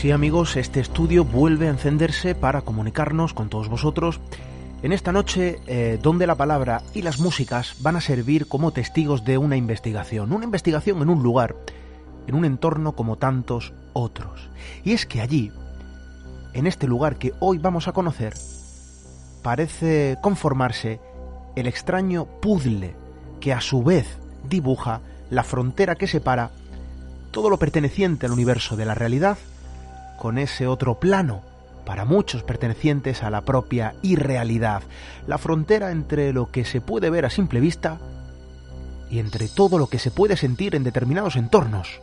Sí amigos, este estudio vuelve a encenderse para comunicarnos con todos vosotros en esta noche eh, donde la palabra y las músicas van a servir como testigos de una investigación, una investigación en un lugar, en un entorno como tantos otros. Y es que allí, en este lugar que hoy vamos a conocer, parece conformarse el extraño puzzle que a su vez dibuja la frontera que separa todo lo perteneciente al universo de la realidad con ese otro plano, para muchos pertenecientes a la propia irrealidad, la frontera entre lo que se puede ver a simple vista y entre todo lo que se puede sentir en determinados entornos,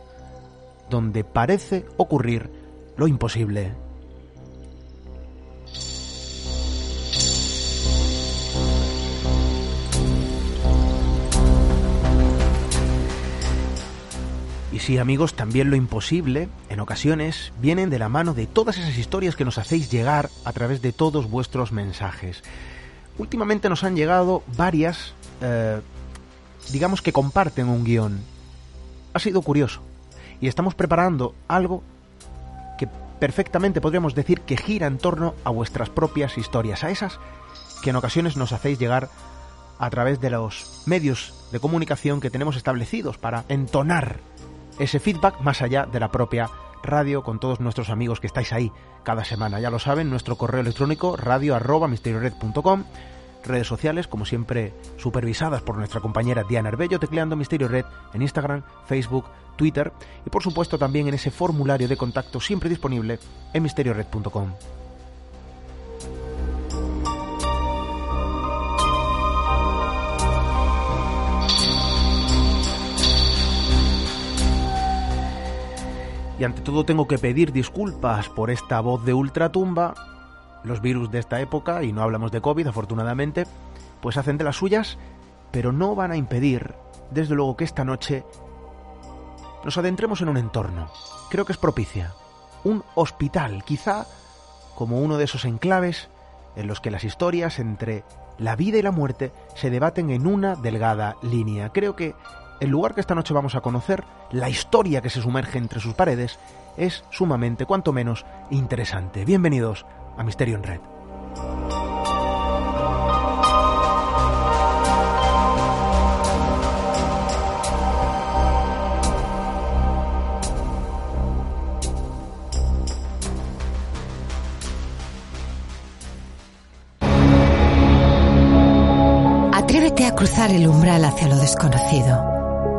donde parece ocurrir lo imposible. Y sí, amigos, también lo imposible, en ocasiones, vienen de la mano de todas esas historias que nos hacéis llegar a través de todos vuestros mensajes. Últimamente nos han llegado varias, eh, digamos que comparten un guion. Ha sido curioso. Y estamos preparando algo que perfectamente podríamos decir que gira en torno a vuestras propias historias, a esas que en ocasiones nos hacéis llegar a través de los medios de comunicación que tenemos establecidos para entonar ese feedback más allá de la propia radio con todos nuestros amigos que estáis ahí cada semana. Ya lo saben, nuestro correo electrónico radio redes sociales como siempre supervisadas por nuestra compañera Diana Arbello tecleando Misterio Red en Instagram, Facebook, Twitter y por supuesto también en ese formulario de contacto siempre disponible en misteriored.com. Y ante todo tengo que pedir disculpas por esta voz de ultratumba. Los virus de esta época, y no hablamos de COVID afortunadamente, pues hacen de las suyas, pero no van a impedir, desde luego, que esta noche nos adentremos en un entorno. Creo que es propicia. Un hospital, quizá como uno de esos enclaves en los que las historias entre la vida y la muerte se debaten en una delgada línea. Creo que el lugar que esta noche vamos a conocer, la historia que se sumerge entre sus paredes, es sumamente, cuanto menos, interesante. Bienvenidos a Misterio en Red. Atrévete a cruzar el umbral hacia lo desconocido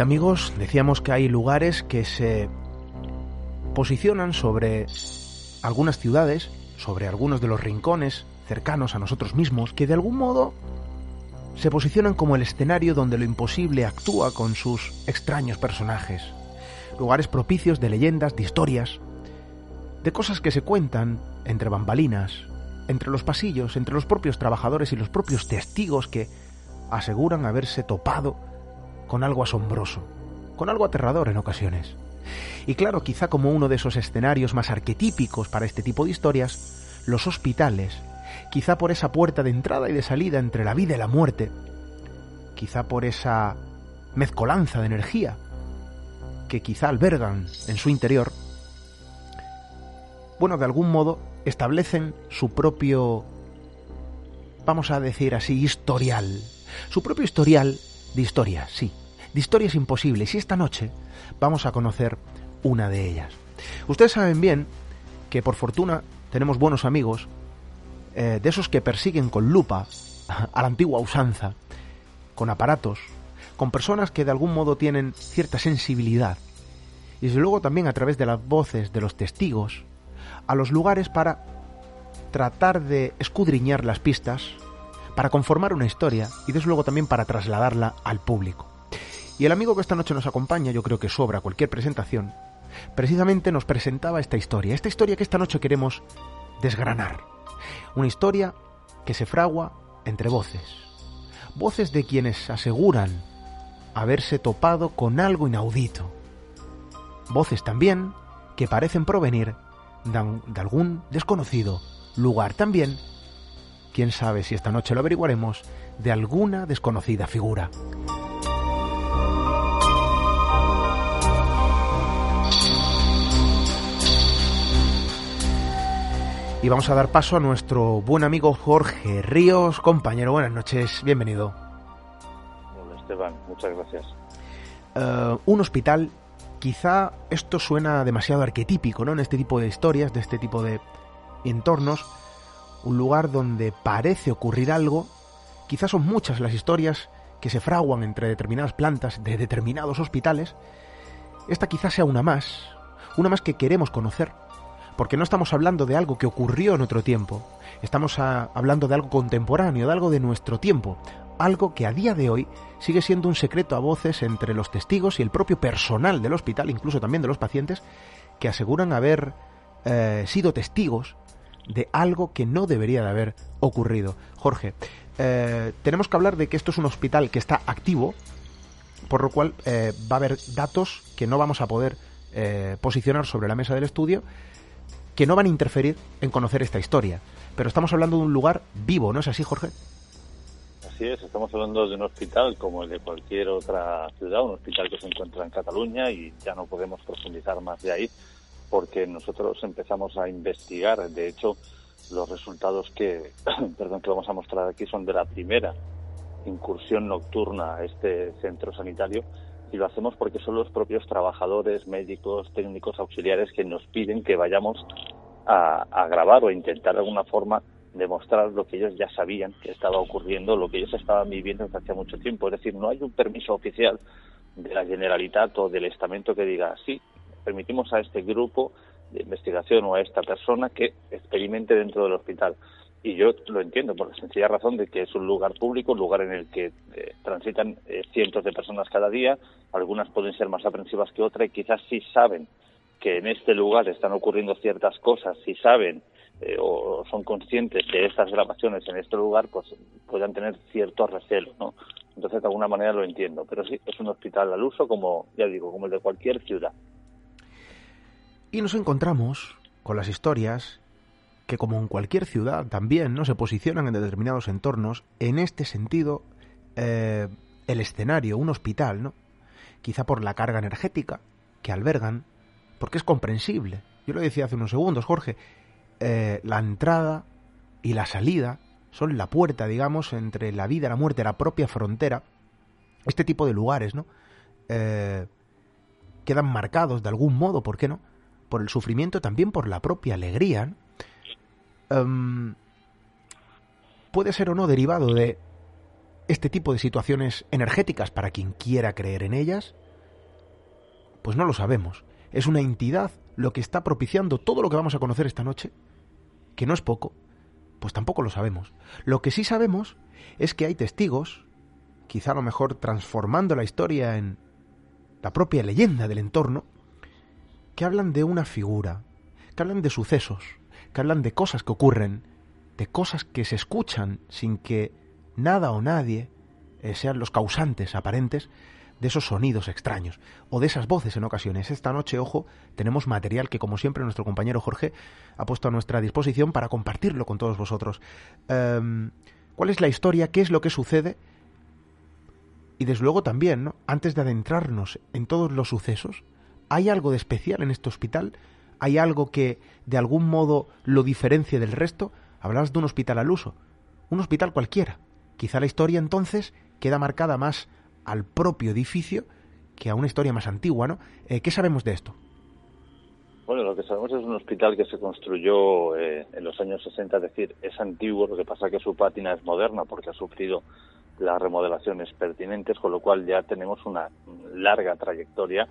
Amigos, decíamos que hay lugares que se posicionan sobre algunas ciudades, sobre algunos de los rincones cercanos a nosotros mismos, que de algún modo se posicionan como el escenario donde lo imposible actúa con sus extraños personajes. Lugares propicios de leyendas, de historias, de cosas que se cuentan entre bambalinas, entre los pasillos, entre los propios trabajadores y los propios testigos que aseguran haberse topado con algo asombroso, con algo aterrador en ocasiones. Y claro, quizá como uno de esos escenarios más arquetípicos para este tipo de historias, los hospitales, quizá por esa puerta de entrada y de salida entre la vida y la muerte, quizá por esa mezcolanza de energía que quizá albergan en su interior, bueno, de algún modo establecen su propio, vamos a decir así, historial, su propio historial de historias, sí, de historias imposibles y esta noche vamos a conocer una de ellas. Ustedes saben bien que por fortuna tenemos buenos amigos, eh, de esos que persiguen con lupa a la antigua usanza, con aparatos, con personas que de algún modo tienen cierta sensibilidad, y desde luego también a través de las voces de los testigos, a los lugares para tratar de escudriñar las pistas para conformar una historia y desde luego también para trasladarla al público. Y el amigo que esta noche nos acompaña, yo creo que sobra cualquier presentación, precisamente nos presentaba esta historia, esta historia que esta noche queremos desgranar. Una historia que se fragua entre voces, voces de quienes aseguran haberse topado con algo inaudito, voces también que parecen provenir de algún desconocido lugar también, quién sabe si esta noche lo averiguaremos, de alguna desconocida figura. Y vamos a dar paso a nuestro buen amigo Jorge Ríos. Compañero, buenas noches, bienvenido. Hola Esteban, muchas gracias. Eh, un hospital, quizá esto suena demasiado arquetípico, ¿no? En este tipo de historias, de este tipo de entornos, un lugar donde parece ocurrir algo, quizás son muchas las historias que se fraguan entre determinadas plantas de determinados hospitales, esta quizás sea una más, una más que queremos conocer, porque no estamos hablando de algo que ocurrió en otro tiempo, estamos hablando de algo contemporáneo, de algo de nuestro tiempo, algo que a día de hoy sigue siendo un secreto a voces entre los testigos y el propio personal del hospital, incluso también de los pacientes, que aseguran haber eh, sido testigos de algo que no debería de haber ocurrido. Jorge, eh, tenemos que hablar de que esto es un hospital que está activo, por lo cual eh, va a haber datos que no vamos a poder posicionar sobre la mesa del estudio, que no van a interferir en conocer esta historia. Pero estamos hablando de un lugar vivo, ¿no es así, Jorge? Así es, estamos hablando de un hospital como el de cualquier otra ciudad, un hospital que se encuentra en Cataluña y ya no podemos profundizar más de ahí porque nosotros empezamos a investigar, de hecho, los resultados que, perdón, que vamos a mostrar aquí son de la primera incursión nocturna a este centro sanitario y lo hacemos porque son los propios trabajadores, médicos, técnicos auxiliares que nos piden que vayamos a, grabar o intentar de alguna forma demostrar lo que ellos ya sabían que estaba ocurriendo, lo que ellos estaban viviendo desde hace mucho tiempo. Es decir, no hay un permiso oficial de la Generalitat o del estamento que diga, sí, permitimos a este grupo de investigación o a esta persona que experimente dentro del hospital. Y yo lo entiendo por la sencilla razón de que es un lugar público, un lugar en el que eh, transitan eh, cientos de personas cada día, algunas pueden ser más aprensivas que otras y quizás sí saben que en este lugar están ocurriendo ciertas cosas, si saben eh, o son conscientes de estas grabaciones en este lugar, pues puedan tener cierto recelo, ¿no? Entonces, de alguna manera lo entiendo. Pero sí, es un hospital al uso, como ya digo, como el de cualquier ciudad. Y nos encontramos con las historias que como en cualquier ciudad también no se posicionan en determinados entornos, en este sentido eh, el escenario, un hospital, ¿no? Quizá por la carga energética que albergan, porque es comprensible. Yo lo decía hace unos segundos, Jorge, eh, la entrada y la salida son la puerta, digamos, entre la vida la muerte, la propia frontera. Este tipo de lugares, ¿no? Eh, quedan marcados de algún modo, ¿por qué no? por el sufrimiento, también por la propia alegría, em, puede ser o no derivado de este tipo de situaciones energéticas para quien quiera creer en ellas, pues no lo sabemos. Es una entidad lo que está propiciando todo lo que vamos a conocer esta noche, que no es poco, pues tampoco lo sabemos. Lo que sí sabemos es que hay testigos, quizá a lo mejor transformando la historia en la propia leyenda del entorno, que hablan de una figura, que hablan de sucesos, que hablan de cosas que ocurren, de cosas que se escuchan sin que nada o nadie eh, sean los causantes aparentes de esos sonidos extraños o de esas voces en ocasiones. Esta noche, ojo, tenemos material que como siempre nuestro compañero Jorge ha puesto a nuestra disposición para compartirlo con todos vosotros. Em, ¿Cuál es la historia? ¿Qué es lo que sucede? Y desde luego también, ¿no? antes de adentrarnos en todos los sucesos, ¿Hay algo de especial en este hospital? ¿Hay algo que de algún modo lo diferencie del resto? Hablabas de un hospital al uso, un hospital cualquiera. Quizá la historia entonces queda marcada más al propio edificio que a una historia más antigua, ¿no? Eh, ¿Qué sabemos de esto? Bueno, lo que sabemos es un hospital que se construyó eh, en los años 60, es decir, es antiguo, lo que pasa es que su pátina es moderna porque ha sufrido las remodelaciones pertinentes, con lo cual ya tenemos una larga trayectoria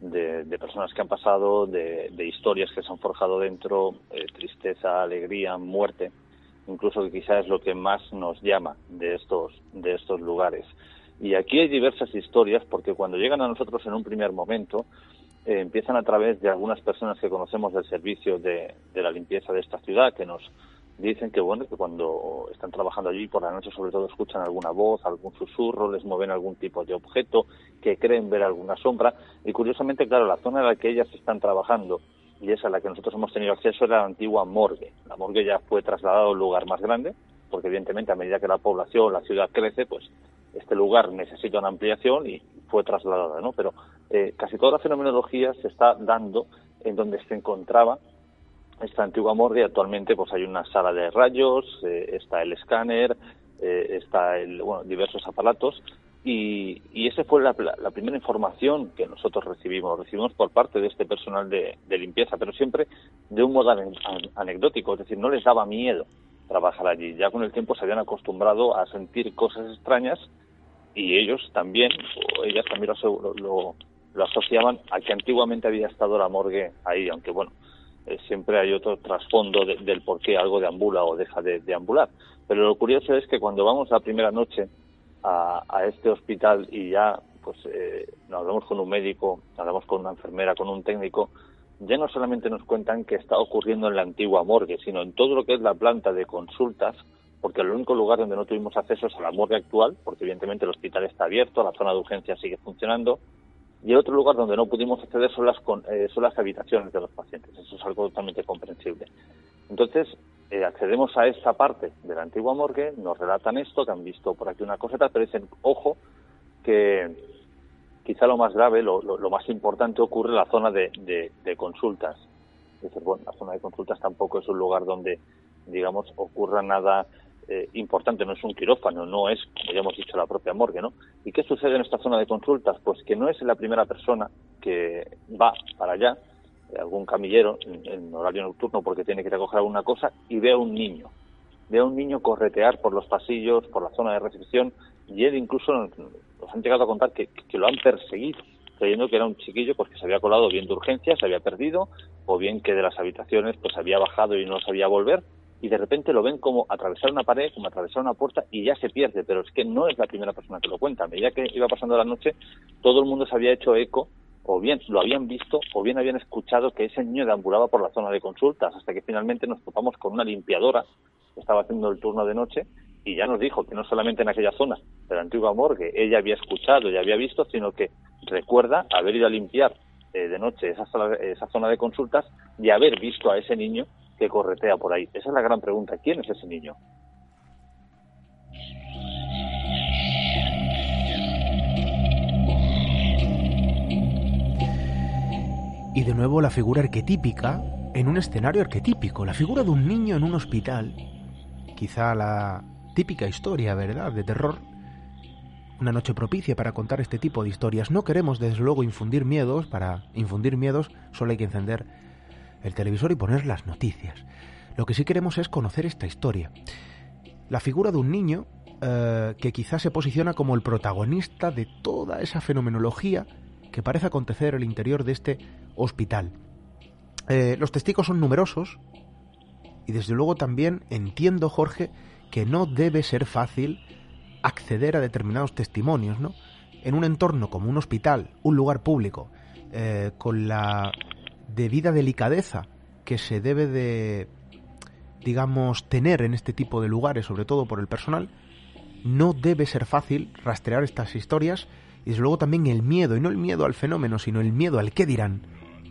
de, personas que han pasado, de, historias que se han forjado dentro, eh, tristeza, alegría, muerte. incluso que quizás es lo que más nos llama de estos, de estos lugares. Y aquí hay diversas historias porque cuando llegan a nosotros en un primer momento, eh, empiezan a través de algunas personas que conocemos del servicio de, de, la limpieza de esta ciudad, que nos dicen que bueno que cuando están trabajando allí por la noche sobre todo escuchan alguna voz, algún susurro, les mueven algún tipo de objeto, que creen ver alguna sombra y curiosamente claro la zona en la que ellas están trabajando y esa a la que nosotros hemos tenido acceso era la antigua morgue. La morgue ya fue trasladada a un lugar más grande porque evidentemente a medida que la población, la ciudad crece, pues este lugar necesita una ampliación y fue trasladada, ¿no? Pero eh, casi toda la fenomenología se está dando en donde se encontraba esta antigua morgue. Actualmente, pues hay una sala de rayos, eh, está el escáner, eh, está el, bueno, diversos aparatos. Y, y esa fue la, la, primera información que nosotros recibimos. Recibimos por parte de este personal de, limpieza, pero siempre de un modo anecdótico, es decir, no les daba miedo trabajar allí. Ya con el tiempo se habían acostumbrado a sentir cosas extrañas y ellos también, o ellas también lo, lo, lo asociaban a que antiguamente había estado la morgue ahí, aunque bueno, eh, siempre hay otro trasfondo de, del por qué algo deambula o deja de deambular. Pero lo curioso es que cuando vamos la primera noche a, a este hospital y ya pues eh, nos hablamos con un médico, hablamos con una enfermera, con un técnico, ya no solamente nos cuentan qué está ocurriendo en la antigua morgue, sino en todo lo que es la planta de consultas, porque el único lugar donde no tuvimos acceso es a la morgue actual, porque evidentemente el hospital está abierto, la zona de urgencia sigue funcionando, y el otro lugar donde no pudimos acceder son las, eh, son las habitaciones de los pacientes. Eso es algo totalmente comprensible. Entonces, eh, accedemos a esa parte de la antigua morgue, nos relatan esto, que han visto por aquí una coseta, pero dicen, ojo, que quizá lo más grave, lo, lo, más importante ocurre en la zona de, de, consultas. Es bueno, la zona de consultas tampoco es un lugar donde, digamos, ocurra nada eh, importante, no es un quirófano, no es, como ya hemos dicho, la propia morgue, ¿no? ¿Y qué sucede en esta zona de consultas? Pues que no es la primera persona que va para allá, eh, algún camillero en, horario nocturno porque tiene que recoger alguna cosa y ve a un niño. Ve a un niño corretear por los pasillos, por la zona de recepción y él incluso nos, han llegado a contar que, lo han perseguido creyendo que era un chiquillo pues que se había colado bien de urgencia, se había perdido o bien que de las habitaciones pues había bajado y no sabía volver y de repente lo ven como atravesar una pared, como atravesar una puerta y ya se pierde, pero es que no es la primera persona que lo cuenta. A medida que iba pasando la noche, todo el mundo se había hecho eco, o bien lo habían visto, o bien habían escuchado que ese niño deambulaba por la zona de consultas, hasta que finalmente nos topamos con una limpiadora que estaba haciendo el turno de noche y ya nos dijo que no solamente en aquella zona de la antigua morgue ella había escuchado y había visto, sino que recuerda haber ido a limpiar eh, de noche esa, esa zona de consultas y haber visto a ese niño que corretea por ahí? Esa es la gran pregunta. ¿Quién es ese niño? Y de nuevo la figura arquetípica en un escenario arquetípico, la figura de un niño en un hospital, quizá la típica historia, ¿verdad?, de terror. Una noche propicia para contar este tipo de historias. No queremos, desde luego, infundir miedos. Para infundir miedos solo hay que encender el televisor y poner las noticias. Lo que sí queremos es conocer esta historia. La figura de un niño eh, que quizás se posiciona como el protagonista de toda esa fenomenología que parece acontecer en el interior de este hospital. Eh, los testigos son numerosos y desde luego también entiendo, Jorge, que no debe ser fácil acceder a determinados testimonios, ¿no? En un entorno como un hospital, un lugar público, eh, con la debida delicadeza que se debe de, digamos, tener en este tipo de lugares, sobre todo por el personal, no debe ser fácil rastrear estas historias y desde luego también el miedo, y no el miedo al fenómeno, sino el miedo al qué dirán,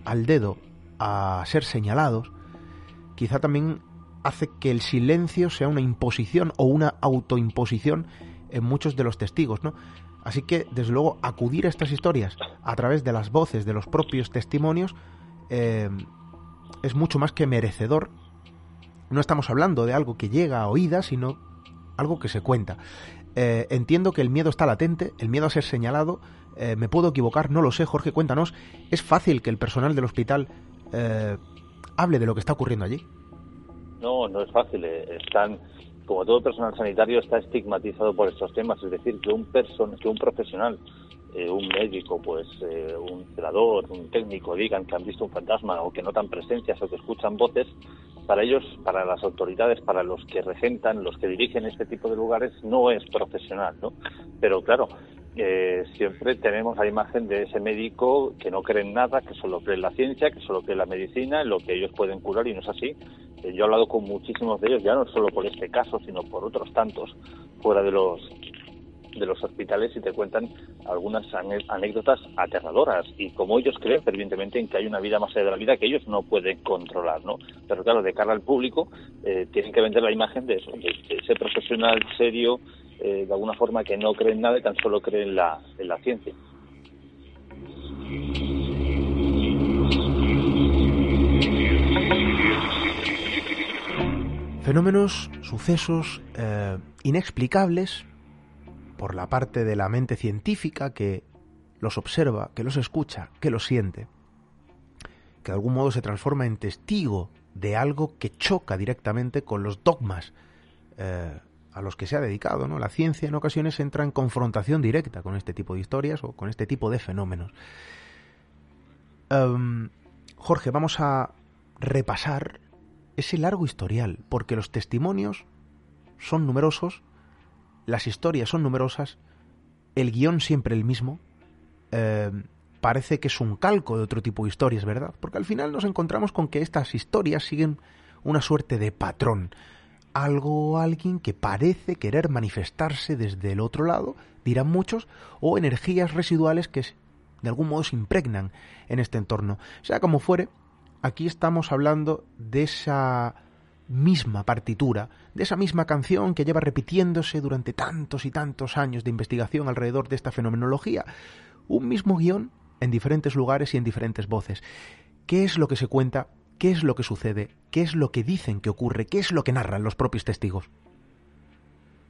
al dedo, a ser señalados, quizá también hace que el silencio sea una imposición o una autoimposición en muchos de los testigos, ¿no? Así que, desde luego, acudir a estas historias a través de las voces de los propios testimonios eh, es mucho más que merecedor. No estamos hablando de algo que llega a oídas, sino algo que se cuenta. Eh, entiendo que el miedo está latente, el miedo a ser señalado. Eh, me puedo equivocar, no lo sé, Jorge, cuéntanos. ¿Es fácil que el personal del hospital eh, hable de lo que está ocurriendo allí? No, no es fácil. Están, como todo personal sanitario, está estigmatizado por estos temas. Es decir, que un, person que un profesional eh, un médico, pues eh, un celador, un técnico digan que han visto un fantasma o que notan presencias o que escuchan voces, para ellos, para las autoridades, para los que regentan, los que dirigen este tipo de lugares, no es profesional, ¿no? Pero claro, eh, siempre tenemos la imagen de ese médico que no cree en nada, que solo cree en la ciencia, que solo cree en la medicina, en lo que ellos pueden curar y no es así. Eh, yo he hablado con muchísimos de ellos, ya no solo por este caso, sino por otros tantos fuera de los de los hospitales y te cuentan algunas anécdotas aterradoras y como ellos creen fervientemente en que hay una vida más allá de la vida que ellos no pueden controlar, ¿no? Pero claro, de cara al público eh, tienen que vender la imagen de eso, de ese profesional serio, eh, de alguna forma que no cree en nada y tan solo cree en la, en la ciencia. Fenómenos, sucesos eh, inexplicables por la parte de la mente científica que los observa, que los escucha, que los siente, que de algún modo se transforma en testigo de algo que choca directamente con los dogmas eh, a los que se ha dedicado. ¿no? La ciencia en ocasiones entra en confrontación directa con este tipo de historias o con este tipo de fenómenos. Em, Jorge, vamos a repasar ese largo historial, porque los testimonios son numerosos, las historias son numerosas, el guion siempre el mismo, em, parece que es un calco de otro tipo de historias, ¿verdad? Porque al final nos encontramos con que estas historias siguen una suerte de patrón algo alguien que parece querer manifestarse desde el otro lado, dirán muchos, o energías residuales que de algún modo se impregnan en este entorno. Sea como fuere, aquí estamos hablando de esa misma partitura, de esa misma canción que lleva repitiéndose durante tantos y tantos años de investigación alrededor de esta fenomenología. Un mismo guion en diferentes lugares y en diferentes voces. ¿Qué es lo que se cuenta qué es lo que sucede, qué es lo que dicen que ocurre, qué es lo que narran los propios testigos.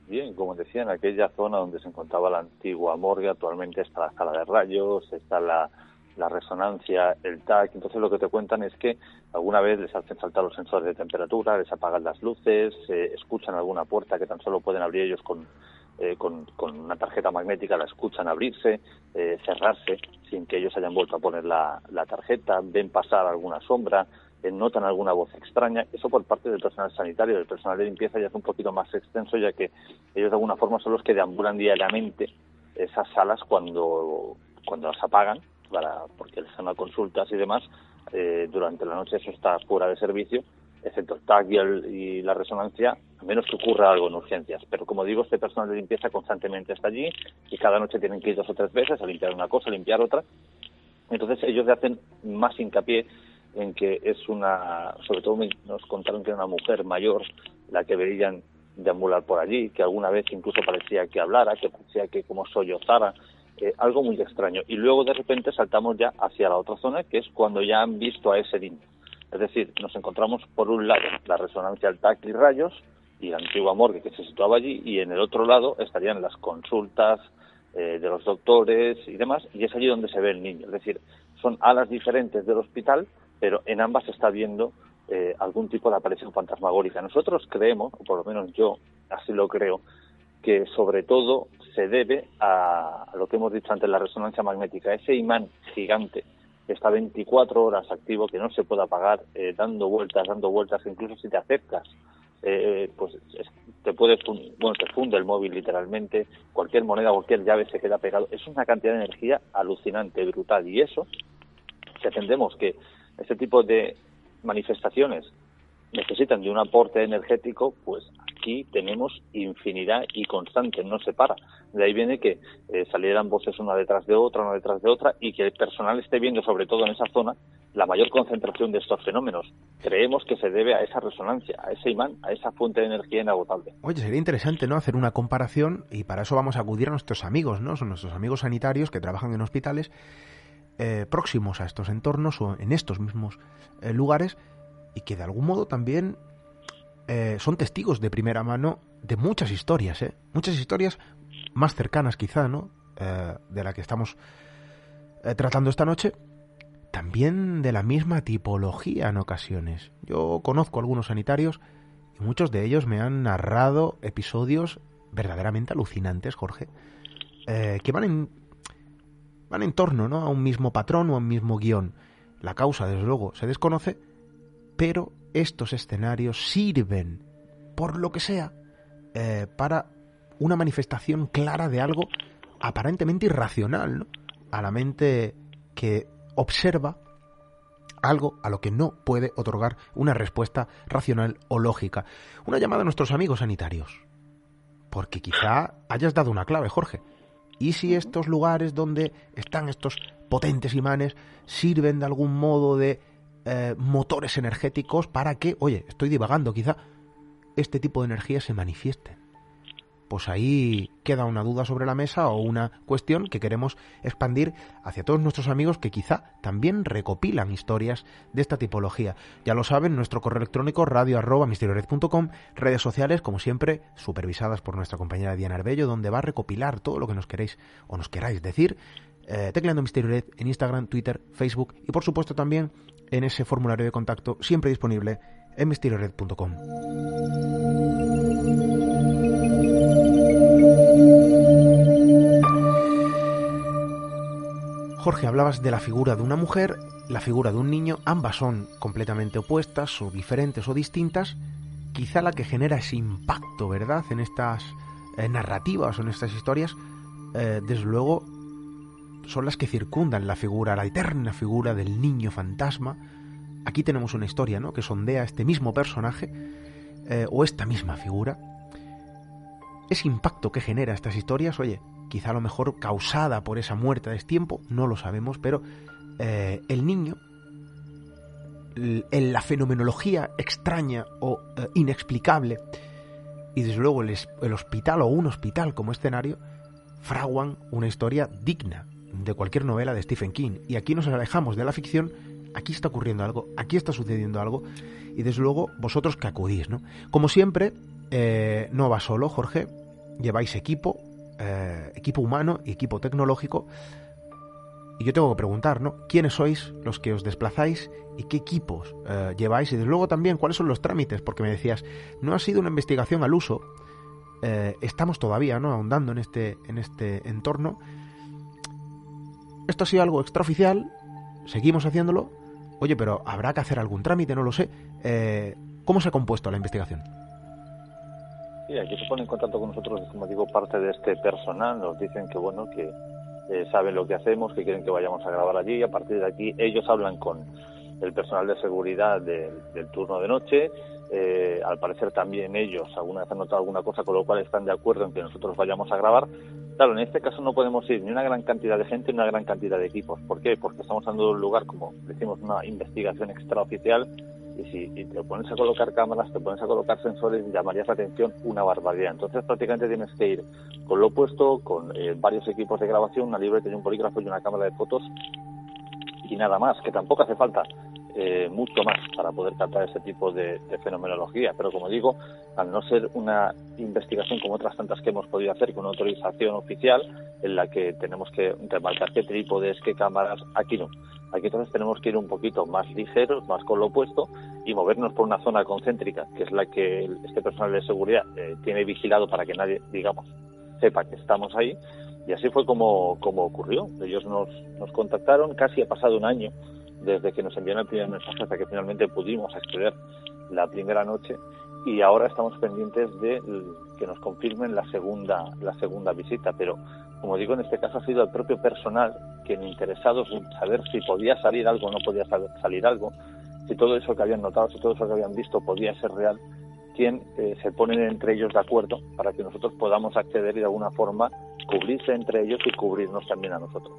Bien, como decía, en aquella zona donde se encontraba la antigua morgue, actualmente está la sala de rayos, está la, resonancia, el TAC. Entonces lo que te cuentan es que alguna vez les hacen saltar los sensores de temperatura, les apagan las luces, escuchan alguna puerta que tan solo pueden abrir ellos con, eh, con, una tarjeta magnética, la escuchan abrirse, eh, cerrarse, sin que ellos hayan vuelto a poner la, la tarjeta, ven pasar alguna sombra, notan alguna voz extraña. Eso por parte del personal sanitario, del personal de limpieza ya es un poquito más extenso, ya que ellos de alguna forma son los que deambulan diariamente esas salas cuando, cuando las apagan, para, porque les dan consultas y demás. Eh, durante la noche eso está fuera de servicio, excepto el TAC y, la resonancia, a menos que ocurra algo en urgencias. Pero como digo, este personal de limpieza constantemente está allí y cada noche tienen que ir dos o tres veces a limpiar una cosa, a limpiar otra. Entonces ellos hacen más hincapié en que es una, sobre todo nos contaron que era una mujer mayor la que veían deambular por allí, que alguna vez incluso parecía que hablara, que parecía que como sollozara, algo muy extraño. Y luego de repente saltamos ya hacia la otra zona, que es cuando ya han visto a ese niño. Es decir, nos encontramos por un lado la resonancia al TAC y rayos y la antigua morgue que se situaba allí, y en el otro lado estarían las consultas eh, de los doctores y demás, y es allí donde se ve el niño. Es decir, son alas diferentes del hospital, pero en ambas se está viendo eh, algún tipo de aparición fantasmagórica. Nosotros creemos, o por lo menos yo así lo creo, que sobre todo se debe a, lo que hemos dicho antes, la resonancia magnética, ese imán gigante que está 24 horas activo, que no se puede apagar, eh, dando vueltas, dando vueltas, incluso si te acercas, eh, pues te puede, bueno, te funde el móvil literalmente, cualquier moneda, cualquier llave se queda pegado. Es una cantidad de energía alucinante, brutal, y eso, si atendemos que este tipo de manifestaciones necesitan de un aporte energético, pues aquí tenemos infinidad y constante, no se para. De ahí viene que eh, salieran voces una detrás de otra, una detrás de otra, y que el personal esté viendo, sobre todo en esa zona, la mayor concentración de estos fenómenos. Creemos que se debe a esa resonancia, a ese imán, a esa fuente de energía inagotable. Oye, sería interesante, ¿no?, hacer una comparación, y para eso vamos a acudir a nuestros amigos, ¿no? Son nuestros amigos sanitarios que trabajan en hospitales eh, próximos a estos entornos o en estos mismos eh, lugares y que de algún modo también eh, son testigos de primera mano de muchas historias, muchas historias más cercanas quizá, ¿no? de la que estamos tratando esta noche, también de la misma tipología en ocasiones. Yo conozco algunos sanitarios y muchos de ellos me han narrado episodios verdaderamente alucinantes, Jorge, que van en van en torno ¿no? a un mismo patrón o a un mismo guion. La causa, desde luego, se desconoce, pero estos escenarios sirven, por lo que sea, eh, para una manifestación clara de algo aparentemente irracional, ¿no? A la mente que observa algo a lo que no puede otorgar una respuesta racional o lógica. Una llamada a nuestros amigos sanitarios. Porque quizá hayas dado una clave, Jorge. ¿Y si estos lugares donde están estos potentes imanes sirven de algún modo de eh, motores energéticos para que, oye, estoy divagando, quizá este tipo de energía se manifieste? pues ahí queda una duda sobre la mesa o una cuestión que queremos expandir hacia todos nuestros amigos que quizá también recopilan historias de esta tipología. Ya lo saben, nuestro correo electrónico radio arroba redes sociales, como siempre, supervisadas por nuestra compañera Diana Arbello, donde va a recopilar todo lo que nos queréis o nos queráis decir, eh, tecleando Misterio Red en Instagram, Twitter, Facebook y por supuesto también en ese formulario de contacto siempre disponible en misteriored.com. Jorge, hablabas de la figura de una mujer, la figura de un niño, ambas son completamente opuestas o diferentes o distintas. Quizá la que genera ese impacto, ¿verdad?, en estas eh, narrativas o en estas historias, eh, desde luego, son las que circundan la figura, la eterna figura del niño fantasma. Aquí tenemos una historia, ¿no?, que sondea este mismo personaje eh, o esta misma figura. Ese impacto que genera estas historias, oye, quizá a lo mejor causada por esa muerte de tiempo, no lo sabemos, pero eh, el niño, en la fenomenología extraña o eh, inexplicable, y desde luego el hospital o un hospital como escenario, fraguan una historia digna de cualquier novela de Stephen King. Y aquí nos alejamos de la ficción, aquí está ocurriendo algo, aquí está sucediendo algo, y desde luego vosotros que acudís, ¿no? Como siempre, eh, no va solo, Jorge, lleváis equipo, eh, equipo humano y equipo tecnológico. Y yo tengo que preguntar, ¿no? ¿Quiénes sois los que os desplazáis y qué equipos eh, lleváis? Y desde luego también, ¿cuáles son los trámites? Porque me decías, no ha sido una investigación al uso. Eh, estamos todavía, ¿no? Ahondando en este, en este entorno. Esto ha sido algo extraoficial. Seguimos haciéndolo. Oye, pero habrá que hacer algún trámite, no lo sé. ¿Cómo se ha compuesto la investigación? Aquí se pone en contacto con nosotros, como digo, parte de este personal. Nos dicen que, bueno, que eh, saben lo que hacemos, que quieren que vayamos a grabar allí. Y a partir de aquí, ellos hablan con el personal de seguridad del turno de noche. Eh, al parecer también ellos alguna vez han notado alguna cosa, con lo cual están de acuerdo en que nosotros vayamos a grabar. Claro, en este caso no podemos ir ni una gran cantidad de gente ni una gran cantidad de equipos. ¿Por qué? Porque estamos hablando de un lugar, como decimos, una investigación extraoficial y si te pones a colocar cámaras, te pones a colocar sensores, llamarías la atención una barbaridad. Entonces prácticamente tienes que ir con lo opuesto, con eh, varios equipos de grabación, una libreta y un polígrafo y una cámara de fotos y nada más, que tampoco hace falta eh, mucho más para poder captar ese tipo de, fenomenología. Pero como digo, al no ser una investigación como otras tantas que hemos podido hacer con autorización oficial, en la que tenemos que remarcar qué trípodes, qué cámaras, aquí no. Aquí entonces tenemos que ir un poquito más ligeros, más con lo opuesto y movernos por una zona concéntrica, que es la que este personal de seguridad eh, tiene vigilado para que nadie, digamos, sepa que estamos ahí. Y así fue como, como ocurrió. Ellos nos, nos contactaron, casi ha pasado un año desde que nos enviaron el primer mensaje hasta que finalmente pudimos acceder la primera noche. Y ahora estamos pendientes de que nos confirmen la segunda la segunda visita. Pero como digo en este caso ha sido el propio personal quien interesado en saber si podía salir algo o no podía salir algo si todo eso que habían notado si todo eso que habían visto podía ser real quien eh, se ponen entre ellos de acuerdo para que nosotros podamos acceder y de alguna forma cubrirse entre ellos y cubrirnos también a nosotros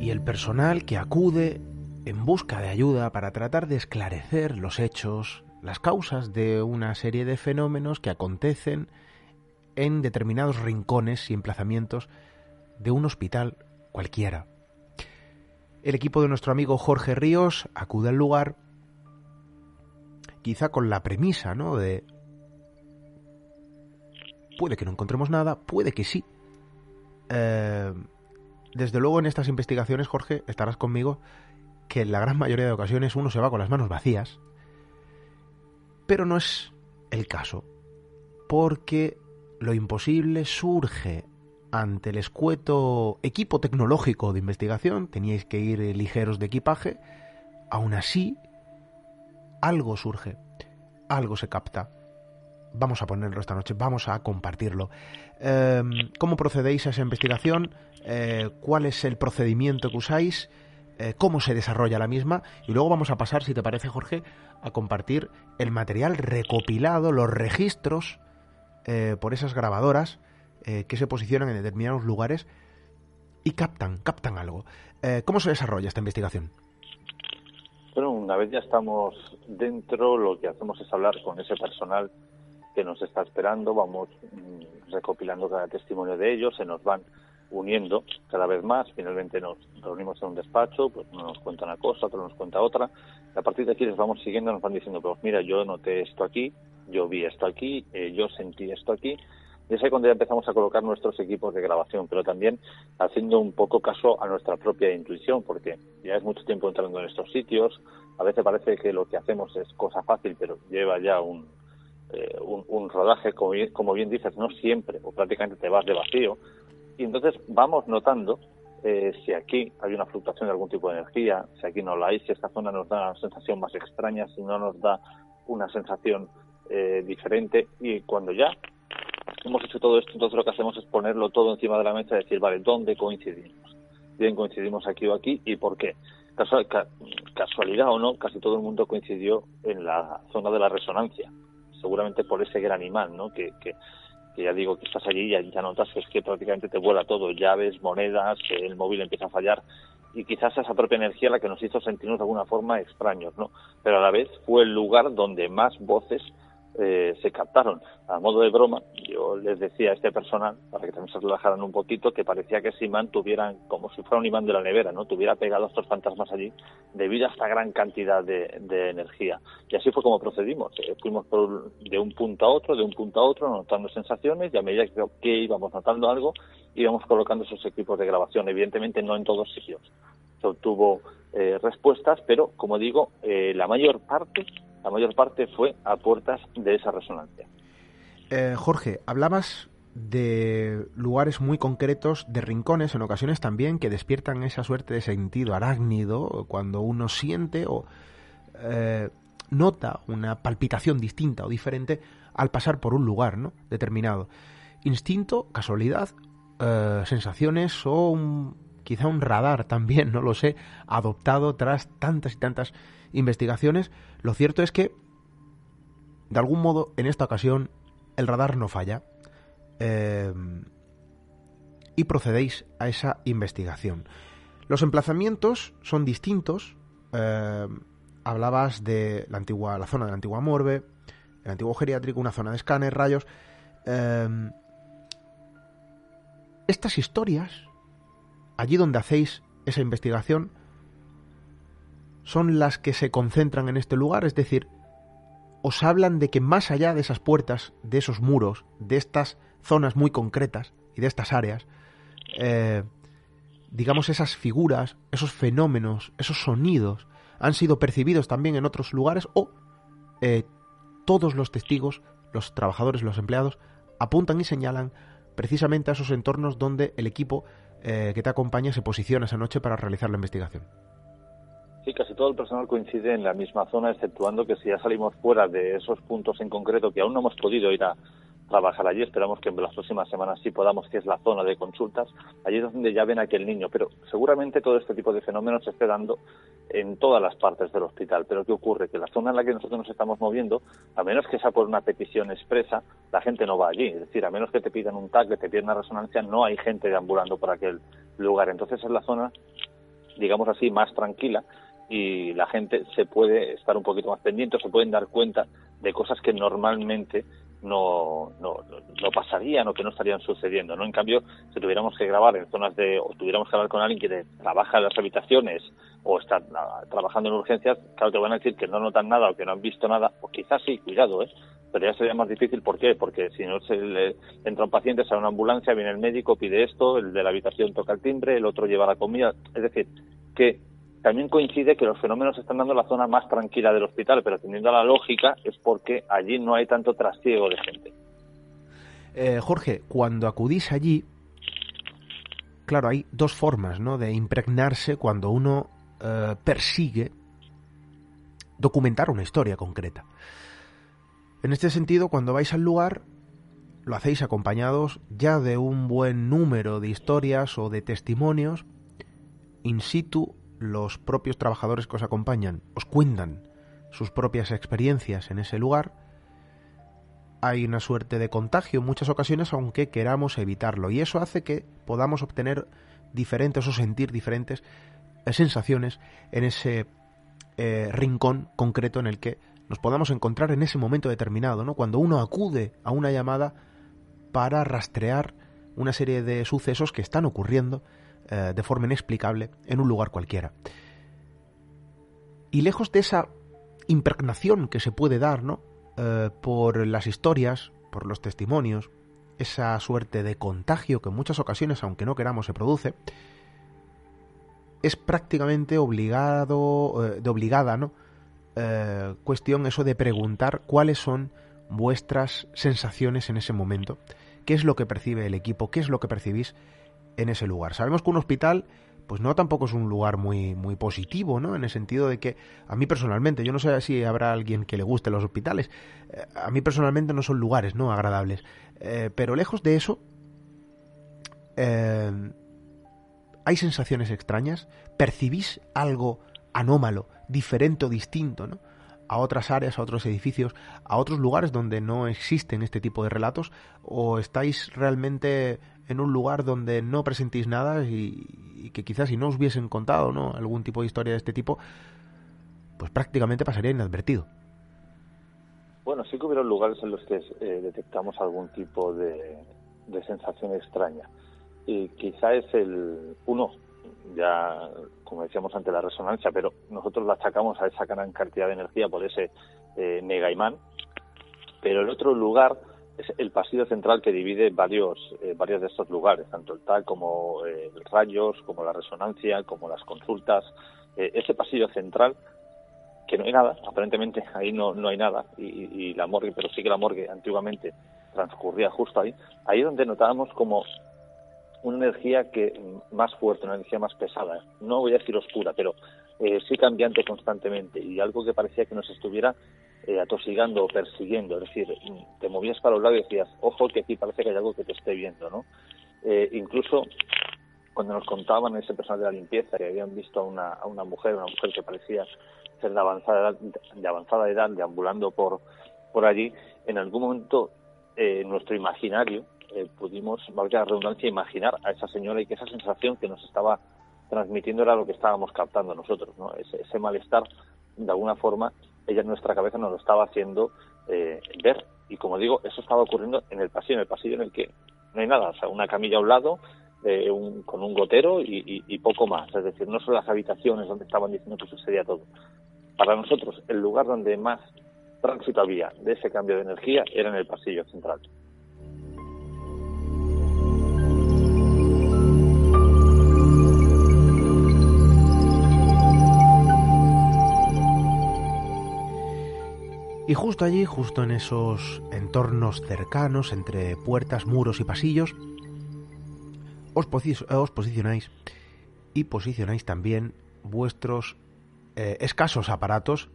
y el personal que acude en busca de ayuda para tratar de esclarecer los hechos, las causas de una serie de fenómenos que acontecen en determinados rincones y emplazamientos de un hospital cualquiera. El equipo de nuestro amigo Jorge Ríos acude al lugar quizá con la premisa, ¿no? de Puede que no encontremos nada, puede que sí. Eh, desde luego en estas investigaciones, Jorge, estarás conmigo, que en la gran mayoría de ocasiones uno se va con las manos vacías, pero no es el caso, porque lo imposible surge ante el escueto equipo tecnológico de investigación, teníais que ir ligeros de equipaje, aún así algo surge, algo se capta. Vamos a ponerlo esta noche, vamos a compartirlo. Em, ¿Cómo procedéis a esa investigación? Eh, ¿Cuál es el procedimiento que usáis? Eh, ¿Cómo se desarrolla la misma? Y luego vamos a pasar, si te parece, Jorge, a compartir el material recopilado, los registros eh, por esas grabadoras que se posicionan en determinados lugares y captan, captan algo. ¿Cómo se desarrolla esta investigación? Bueno, una vez ya estamos dentro, lo que hacemos es hablar con ese personal que nos está esperando, vamos mm, recopilando cada testimonio de ellos, se nos van uniendo cada vez más, finalmente nos reunimos en un despacho, pues uno nos cuenta una cosa, otro nos cuenta otra, y a partir de aquí les vamos siguiendo, nos van diciendo, pues mira, yo noté esto aquí, yo vi esto aquí, eh, yo sentí esto aquí, y es ahí cuando ya empezamos a colocar nuestros equipos de grabación, pero también haciendo un poco caso a nuestra propia intuición, porque ya es mucho tiempo entrando en estos sitios, a veces parece que lo que hacemos es cosa fácil, pero lleva ya un, eh, un, rodaje, como bien, dices, no siempre, o prácticamente te vas de vacío. Y entonces vamos notando eh, si aquí hay una fluctuación de algún tipo de energía, si aquí no la hay, si esta zona nos da una sensación más extraña, si no nos da una sensación eh, diferente. Y cuando ya hemos hecho todo esto, entonces lo que hacemos es ponerlo todo encima de la mesa y decir, vale, ¿dónde coincidimos? Bien, coincidimos aquí o aquí y por qué. casualidad o no, casi todo el mundo coincidió en la zona de la resonancia seguramente por ese gran animal, ¿no? Que, que, ya digo que estás allí y ya notas que es que prácticamente te vuela todo, llaves, monedas, el móvil empieza a fallar y quizás esa propia energía la que nos hizo sentirnos de alguna forma extraños, ¿no? Pero a la vez fue el lugar donde más voces eh, se captaron. A modo de broma, yo les decía a este personal, para que también se relajaran un poquito, que parecía que ese imán tuviera, como si fuera un imán de la nevera, ¿no? Tuviera pegado estos fantasmas allí debido a esta gran cantidad de, energía. Y así fue como procedimos. Eh, fuimos de un punto a otro, de un punto a otro, notando sensaciones y a medida que, íbamos notando algo, íbamos colocando esos equipos de grabación. Evidentemente no en todos sitios. Se obtuvo eh, respuestas, pero como digo, la mayor parte la mayor parte fue a puertas de esa resonancia. Eh, Jorge, hablabas de lugares muy concretos, de rincones en ocasiones también que despiertan esa suerte de sentido arácnido cuando uno siente o eh, nota una palpitación distinta o diferente al pasar por un lugar ¿no? determinado. Instinto, casualidad, eh, sensaciones o quizá un radar también, no lo sé, adoptado tras tantas y tantas investigaciones, lo cierto es que, de algún modo, en esta ocasión, el radar no falla. Eh, y procedéis a esa investigación. Los emplazamientos son distintos. Eh, hablabas de la antigua, la zona de la antigua Morbe, el antiguo geriátrico, una zona de escáner, rayos. Eh, estas historias, allí donde hacéis esa investigación, son las que se concentran en este lugar, es decir, os hablan de que más allá de esas puertas, de esos muros, de estas zonas muy concretas y de estas áreas, eh, digamos esas figuras, esos fenómenos, esos sonidos han sido percibidos también en otros lugares o eh, todos los testigos, los trabajadores, los empleados, apuntan y señalan precisamente a esos entornos donde el equipo eh, que te acompaña se posiciona esa noche para realizar la investigación. Sí, casi todo el personal coincide en la misma zona, exceptuando que si ya salimos fuera de esos puntos en concreto que aún no hemos podido ir a trabajar allí, esperamos que en las próximas semanas sí podamos, que es la zona de consultas, allí es donde ya ven a aquel niño, pero seguramente todo este tipo de fenómenos se esté dando en todas las partes del hospital. Pero ¿qué ocurre? Que la zona en la que nosotros nos estamos moviendo, a menos que sea por una petición expresa, la gente no va allí. Es decir, a menos que te pidan un tag, que te pidan una resonancia, no hay gente deambulando por aquel lugar. Entonces es la zona digamos así, más tranquila y la gente se puede estar un poquito más pendiente, se pueden dar cuenta de cosas que normalmente no, no, no pasarían o que no estarían sucediendo, ¿no? En cambio, si tuviéramos que grabar en zonas de, o tuviéramos que hablar con alguien que trabaja en las habitaciones o está trabajando en urgencias, claro, te van a decir que no notan nada o que no han visto nada, o quizás sí, cuidado, ¿eh? Pero ya sería más difícil, ¿por qué? Porque si no se le entra un paciente, sale una ambulancia, viene el médico, pide esto, el de la habitación toca el timbre, el otro lleva la comida, es decir, que también coincide que los fenómenos se están dando en la zona más tranquila del hospital, pero teniendo la lógica es porque allí no hay tanto trasiego de gente. Eh, Jorge, cuando acudís allí, claro, hay dos formas ¿no? de impregnarse cuando uno eh, persigue documentar una historia concreta. En este sentido, cuando vais al lugar, lo hacéis acompañados ya de un buen número de historias o de testimonios. In situ, los propios trabajadores que os acompañan os cuentan sus propias experiencias en ese lugar. Hay una suerte de contagio en muchas ocasiones, aunque queramos evitarlo. Y eso hace que podamos obtener diferentes o sentir diferentes eh, sensaciones en ese eh, rincón concreto en el que nos podamos encontrar en ese momento determinado, ¿no? Cuando uno acude a una llamada para rastrear una serie de sucesos que están ocurriendo eh, de forma inexplicable en un lugar cualquiera. Y lejos de esa impregnación que se puede dar, ¿no? Eh, por las historias, por los testimonios, esa suerte de contagio que en muchas ocasiones, aunque no queramos, se produce, es prácticamente obligado, eh, de obligada, ¿no? cuestión eso de preguntar cuáles son vuestras sensaciones en ese momento qué es lo que percibe el equipo, qué es lo que percibís en ese lugar. Sabemos que un hospital pues no tampoco es un lugar muy muy positivo, ¿no? En el sentido de que a mí personalmente, yo no sé si habrá alguien que le guste los hospitales, eh, a mí personalmente no son lugares, ¿no? agradables, eh, pero lejos de eso eh, hay sensaciones extrañas, percibís algo anómalo, diferente o distinto, ¿no? A otras áreas, a otros edificios, a otros lugares donde no existen este tipo de relatos, o estáis realmente en un lugar donde no presentís nada y, que quizás si no os hubiesen contado ¿no? algún tipo de historia de este tipo, pues prácticamente pasaría inadvertido. Bueno, sí que hubo lugares en los que eh, detectamos algún tipo de, de sensación extraña. Y quizá es el uno, ya como decíamos ante la resonancia, pero nosotros la achacamos a esa gran cantidad de energía por ese eh, mega imán. Pero el otro lugar es el pasillo central que divide varios, eh, varios de estos lugares, tanto el TAC como eh, el rayos, como la resonancia, como las consultas. Eh, ese pasillo central, que no hay nada, aparentemente ahí no, no hay nada, y, y la morgue, pero sí que la morgue antiguamente transcurría justo ahí, ahí es donde notábamos como una energía que más fuerte, una energía más pesada. No voy a decir oscura, pero eh, sí cambiante constantemente y algo que parecía que nos estuviera eh, atosigando o persiguiendo. Es decir, te movías para un lado y decías, ojo, que aquí parece que hay algo que te esté viendo, ¿no? Eh, incluso cuando nos contaban ese personal de la limpieza que habían visto a una, a una mujer, una mujer que parecía ser de avanzada edad, de avanzada edad, deambulando por, por allí, en algún momento eh, nuestro imaginario eh, pudimos, valga la redundancia, imaginar a esa señora y que esa sensación que nos estaba transmitiendo era lo que estábamos captando nosotros, ¿no? Ese, malestar, de alguna forma, ella en nuestra cabeza nos lo estaba haciendo eh, ver. Y como digo, eso estaba ocurriendo en el pasillo, en el pasillo en el que no hay nada, o sea, una camilla a un lado, eh, con un gotero y, poco más. Es decir, no son las habitaciones donde estaban diciendo que sucedía todo. Para nosotros, el lugar donde más tránsito había de ese cambio de energía era en el pasillo central. Y justo allí, justo en esos entornos cercanos entre puertas, muros y pasillos, os, posicionáis y posicionáis también vuestros eh, escasos aparatos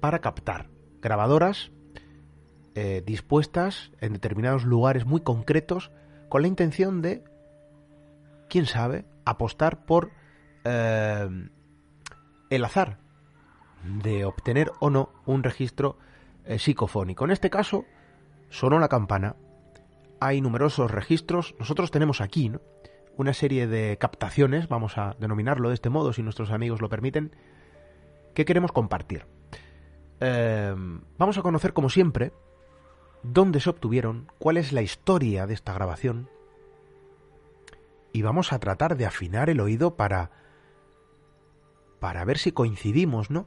para captar grabadoras eh, dispuestas en determinados lugares muy concretos con la intención de, quién sabe, apostar por eh, el azar de obtener o no un registro eh, psicofónico. En este caso, sonó la campana. Hay numerosos registros. Nosotros tenemos aquí una serie de captaciones, vamos a denominarlo de este modo si nuestros amigos lo permiten, que queremos compartir. Eh, vamos a conocer, como siempre, dónde se obtuvieron, cuál es la historia de esta grabación, y vamos a tratar de afinar el oído para para ver si coincidimos, ¿no?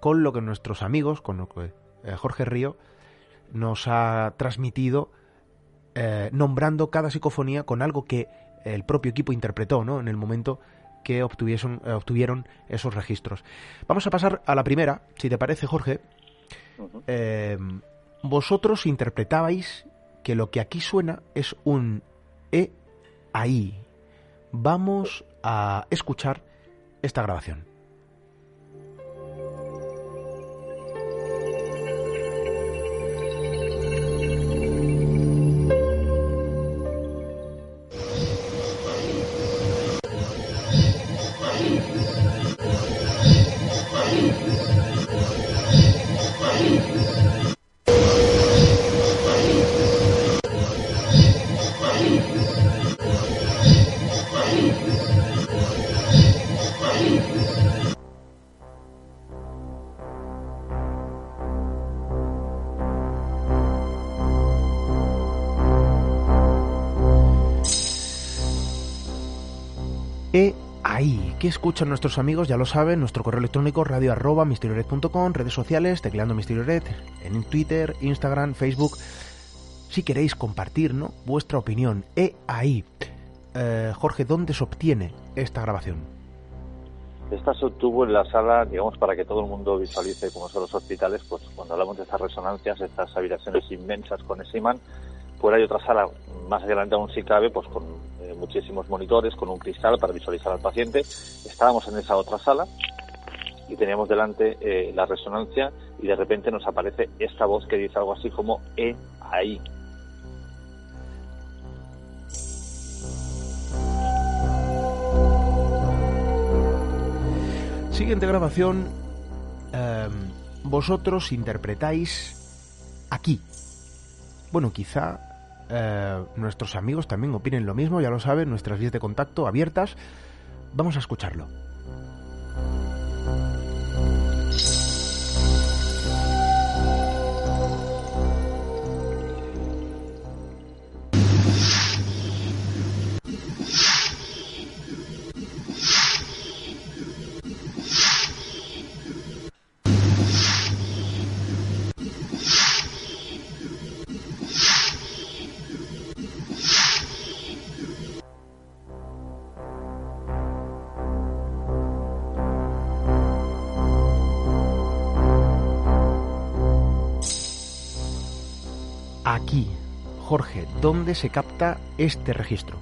Con lo que nuestros amigos, con lo que Jorge Río nos ha transmitido eh, nombrando cada psicofonía con algo que el propio equipo interpretó ¿no? en el momento que obtuvieron, eh, obtuvieron esos registros. Vamos a pasar a la primera, si te parece, Jorge. vosotros interpretabais que lo que aquí suena es un E ahí. vamos a escuchar esta grabación. Ahí, ¿qué escuchan nuestros amigos? Ya lo saben, nuestro correo electrónico radio arroba redes sociales, tecleando misteriored, en Twitter, Instagram, Facebook. Si queréis compartir, ¿no? Vuestra opinión. E ahí. Eh, Jorge, ¿dónde se obtiene esta grabación? Esta se obtuvo en la sala, digamos, para que todo el mundo visualice cómo son los hospitales, pues cuando hablamos de estas resonancias, estas habitaciones inmensas con ese imán, pues hay otra sala más adelante aún si cabe, pues con eh, muchísimos monitores, con un cristal para visualizar al paciente. Estábamos en esa otra sala y teníamos delante eh, la resonancia y de repente nos aparece esta voz que dice algo así como E ahí. Siguiente grabación. eh, vosotros interpretáis aquí. Bueno, quizá eh, nuestros amigos también opinen lo mismo, ya lo saben, nuestras vías de contacto abiertas. Vamos a escucharlo. ¿Dónde se capta este registro?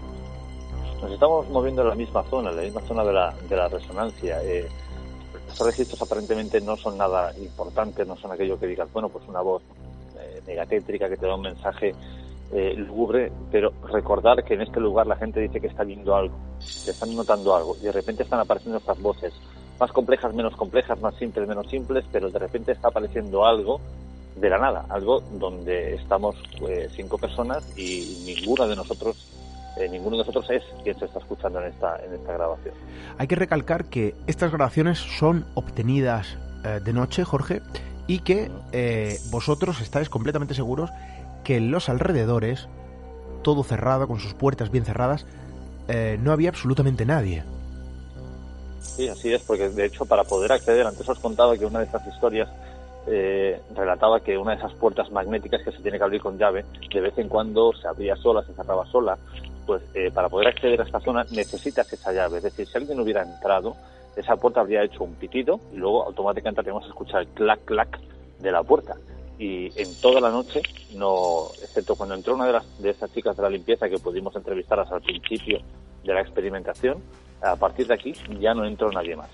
Nos estamos moviendo en la misma zona, en la misma zona de la, de la resonancia. Eh, estos registros aparentemente no son nada importantes, no son aquello que digas, bueno, pues una voz eh, que te da un mensaje eh, pero recordar que en este lugar la gente dice que está viendo algo, que están notando algo, y de repente están apareciendo estas voces, más complejas, menos complejas, más simples, menos simples, pero de repente está apareciendo algo de la nada, algo donde estamos eh, cinco personas y ninguno de nosotros eh, ninguno de nosotros es quien se está escuchando en esta en esta grabación. Hay que recalcar que estas grabaciones son obtenidas eh, de noche, Jorge, y que eh, vosotros estáis completamente seguros que en los alrededores, todo cerrado, con sus puertas bien cerradas, eh, no había absolutamente nadie. Sí, así es, porque de hecho para poder acceder, antes os contaba que una de estas historias eh, relataba que una de esas puertas magnéticas que se tiene que abrir con llave, de vez en cuando se abría sola, se cerraba sola, pues eh, para poder acceder a esta zona necesitas esa llave. Es decir, si alguien hubiera entrado, esa puerta habría hecho un pitido y luego automáticamente habríamos escuchado el clac clac de la puerta. Y en toda la noche, no, excepto cuando entró una de, las, de esas chicas de la limpieza que pudimos entrevistarlas al principio de la experimentación, a partir de aquí ya no entró nadie más.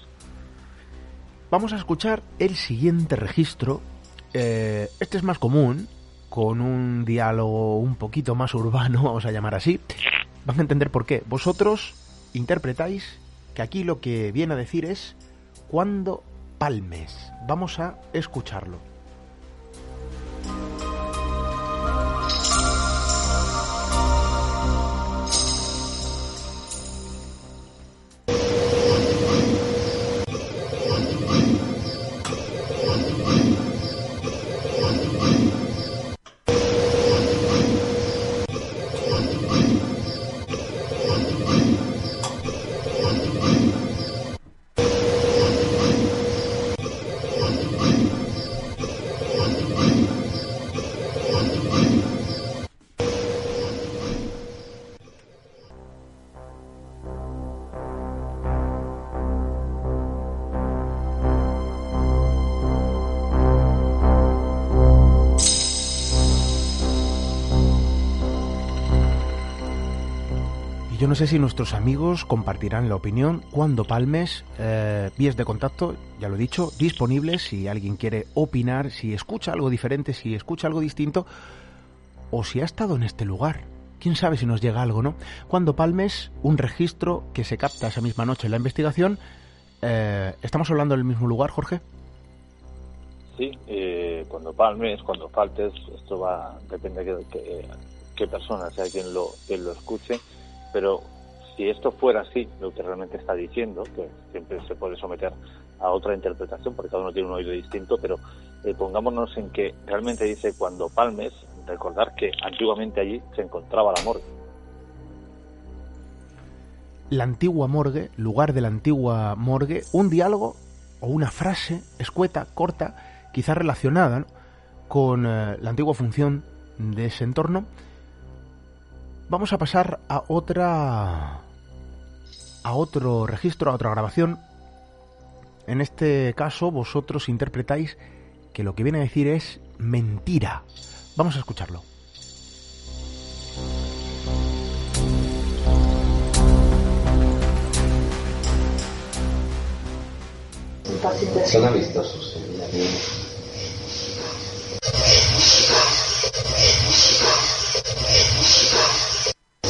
Vamos a escuchar el siguiente registro. Eh, este es más común, con un diálogo un poquito más urbano, vamos a llamar así. Van a entender por qué. Vosotros interpretáis que aquí lo que viene a decir es cuando palmes. Vamos a escucharlo. Yo no sé si nuestros amigos compartirán la opinión cuando palmes. Eh, vías de contacto, ya lo he dicho, disponibles si alguien quiere opinar, si escucha algo diferente, si escucha algo distinto o si ha estado en este lugar. Quién sabe si nos llega algo, ¿no? Cuando palmes un registro que se capta esa misma noche en la investigación. Eh, ¿Estamos hablando del mismo lugar, Jorge? Sí, eh, cuando palmes, cuando faltes, esto va, depende de qué, qué persona sea quien lo, quien lo escuche pero si esto fuera así, lo que realmente está diciendo, que siempre se puede someter a otra interpretación, porque cada uno tiene un oído distinto, pero eh, pongámonos en que realmente dice cuando palmes, recordar que antiguamente allí se encontraba la morgue. La antigua morgue, lugar de la antigua morgue, un diálogo o una frase escueta, corta, quizá relacionada con eh, la antigua función de ese entorno, vamos a pasar a otra a otro registro, a otra grabación. En este caso vosotros interpretáis que lo que viene a decir es mentira. Vamos a escucharlo. Son amistosos.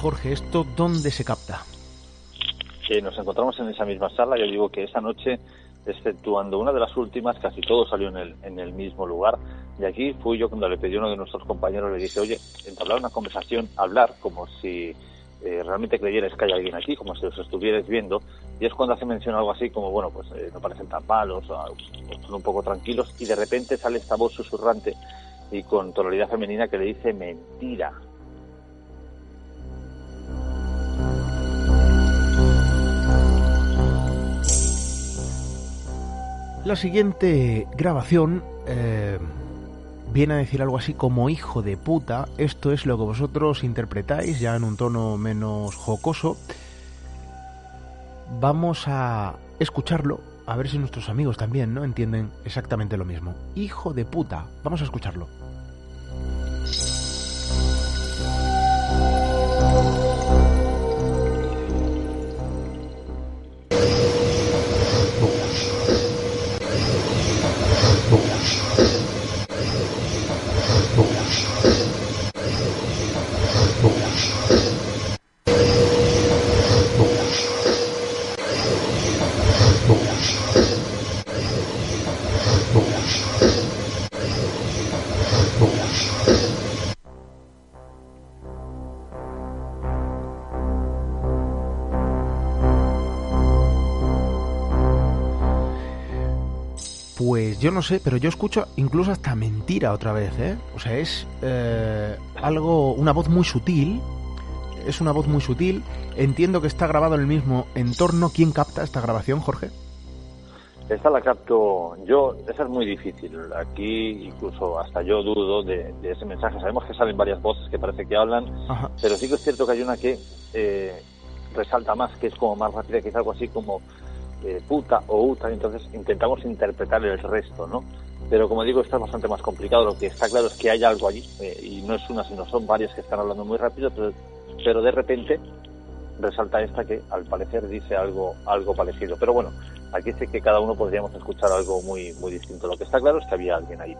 Jorge, ¿esto dónde se capta? Nos encontramos en esa misma sala, yo digo que esa noche, exceptuando una de las últimas, casi todo salió en el, mismo lugar. Y aquí fui yo cuando le pedí a uno de nuestros compañeros, le dije, oye, entablar una conversación, hablar como si eh, realmente creyerais que hay alguien aquí, como si os estuvierais viendo, y es cuando hace mención algo así como, bueno, pues eh, no parecen tan malos, son un poco tranquilos, y de repente sale esta voz susurrante y con tonalidad femenina que le dice mentira, La siguiente grabación eh, viene a decir algo así como hijo de puta. Esto es lo que vosotros interpretáis ya en un tono menos jocoso. Vamos a escucharlo, a ver si nuestros amigos también no entienden exactamente lo mismo. Hijo de puta. Vamos a escucharlo. No sé, pero yo escucho incluso hasta mentira otra vez, ¿eh? O sea, es eh, algo, una voz muy sutil, es una voz muy sutil. Entiendo que está grabado en el mismo entorno. ¿Quién capta esta grabación, Jorge? Esta la capto yo, esa es muy difícil. Aquí incluso hasta yo dudo de, ese mensaje. Sabemos que salen varias voces que parece que hablan, pero sí que es cierto que hay una que eh, resalta más, que es como más rápida, que es algo así como eh, puta o uta, entonces intentamos interpretar el resto, ¿no? Pero como digo, esto es bastante más complicado. Lo que está claro es que hay algo allí, eh, y no es una, sino son varias que están hablando muy rápido, pero, de repente resalta esta que al parecer dice algo, algo parecido. Pero bueno, aquí sé que cada uno podríamos escuchar algo muy, muy distinto. Lo que está claro es que había alguien ahí.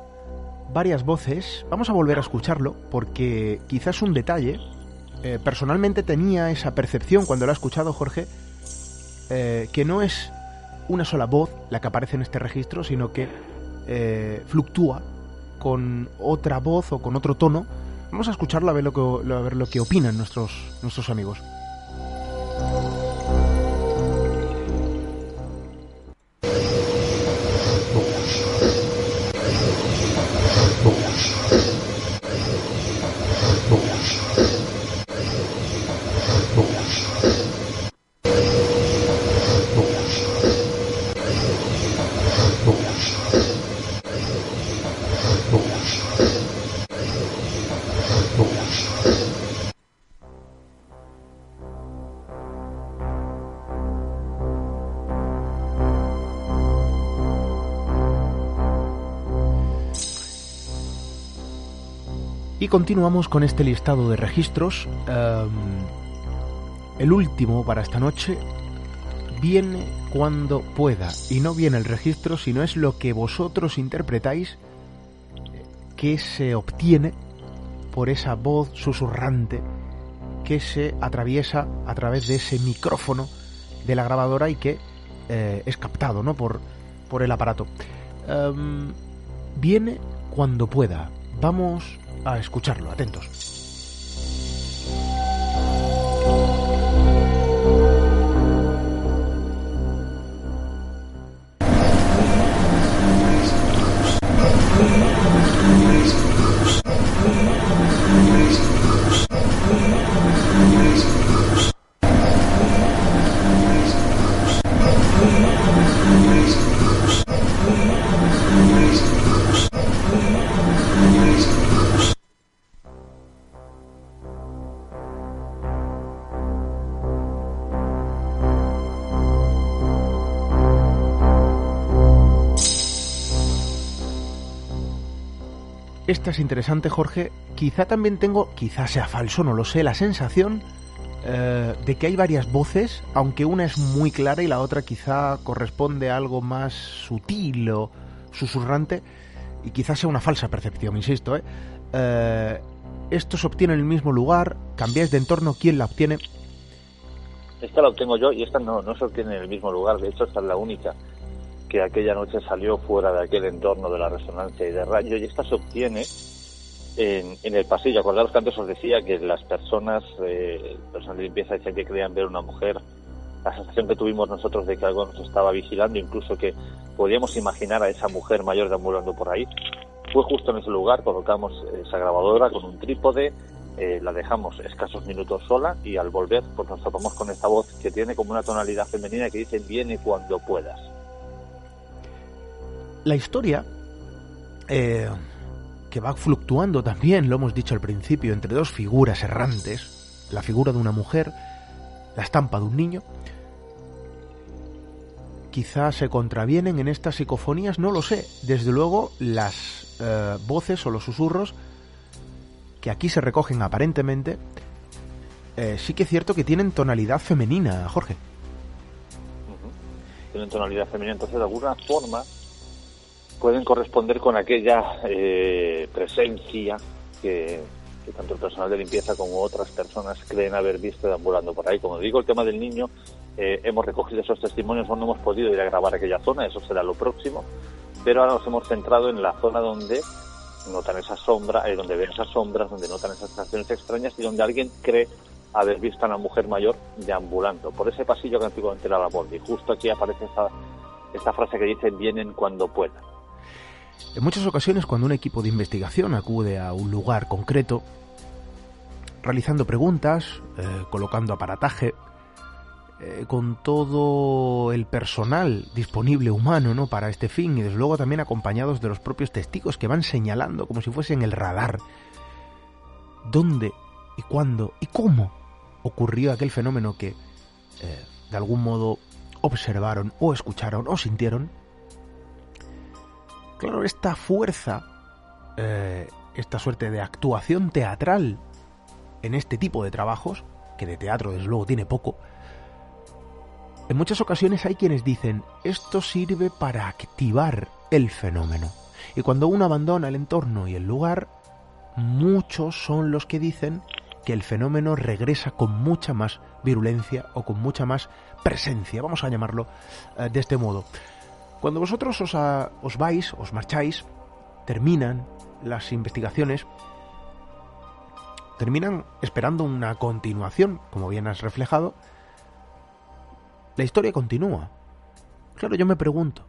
Varias voces, vamos a volver a escucharlo porque quizás un detalle. Eh, personalmente tenía esa percepción cuando lo ha escuchado Jorge eh, que no es una sola voz la que aparece en este registro, sino que eh, fluctúa con otra voz o con otro tono. Vamos a escucharlo a ver lo que, a ver lo que opinan nuestros, nuestros amigos. Continuamos con este listado de registros. Em, el último para esta noche viene cuando pueda. Y no viene el registro, sino es lo que vosotros interpretáis que se obtiene por esa voz susurrante que se atraviesa a través de ese micrófono de la grabadora y que eh, es captado ¿no? por, por el aparato. Em, viene cuando pueda. Vamos a escucharlo, atentos. Interesante, Jorge. Quizá también tengo, quizá sea falso, no lo sé, la sensación eh, de que hay varias voces, aunque una es muy clara y la otra quizá corresponde a algo más sutil o susurrante, y quizás sea una falsa percepción, insisto. ¿eh? eh esto se obtiene en el mismo lugar, cambiáis de entorno, ¿quién la obtiene? Esta la obtengo yo y esta no, no se obtiene en el mismo lugar, de hecho esta es la única que aquella noche salió fuera de aquel entorno de la resonancia y de radio y esta se obtiene en, en el pasillo. Acordaros que antes os decía que las personas, eh, personas de limpieza decían que creían ver una mujer. La sensación que tuvimos nosotros de que algo nos estaba vigilando, incluso que podíamos imaginar a esa mujer mayor deambulando por ahí, fue justo en ese lugar. Colocamos esa grabadora con un trípode, eh, la dejamos escasos minutos sola y al volver pues nos topamos con esta voz que tiene como una tonalidad femenina que dice viene cuando puedas. La historia, eh, que va fluctuando también, lo hemos dicho al principio, entre dos figuras errantes, la figura de una mujer, la estampa de un niño, quizás se contravienen en estas psicofonías, no lo sé. Desde luego, las eh, voces o los susurros que aquí se recogen aparentemente, eh, sí que es cierto que tienen tonalidad femenina, Jorge. Tienen tonalidad femenina, entonces de alguna forma pueden corresponder con aquella eh, presencia que, tanto el personal de limpieza como otras personas creen haber visto deambulando por ahí. Como digo, el tema del niño, eh, hemos recogido esos testimonios, no hemos podido ir a grabar aquella zona, eso será lo próximo, pero ahora nos hemos centrado en la zona donde notan esa sombra, eh, donde ven esas sombras, donde notan esas sensaciones extrañas y donde alguien cree haber visto a una mujer mayor deambulando por ese pasillo que antiguamente era la Y Justo aquí aparece esta, esta frase que dice vienen cuando puedan. En muchas ocasiones, cuando un equipo de investigación acude a un lugar concreto, realizando preguntas, eh, colocando aparataje, eh, con todo el personal disponible humano ¿no? para este fin y desde luego también acompañados de los propios testigos que van señalando como si fuesen el radar dónde y cuándo y cómo ocurrió aquel fenómeno que eh, de algún modo observaron o escucharon o sintieron, Claro, esta fuerza, eh, esta suerte de actuación teatral en este tipo de trabajos, que de teatro desde luego tiene poco, en muchas ocasiones hay quienes dicen, esto sirve para activar el fenómeno. Y cuando uno abandona el entorno y el lugar, muchos son los que dicen que el fenómeno regresa con mucha más virulencia o con mucha más presencia, vamos a llamarlo eh, de este modo. Cuando vosotros os, vais, os marcháis, terminan las investigaciones, terminan esperando una continuación, como bien has reflejado, la historia continúa. Claro, yo me pregunto,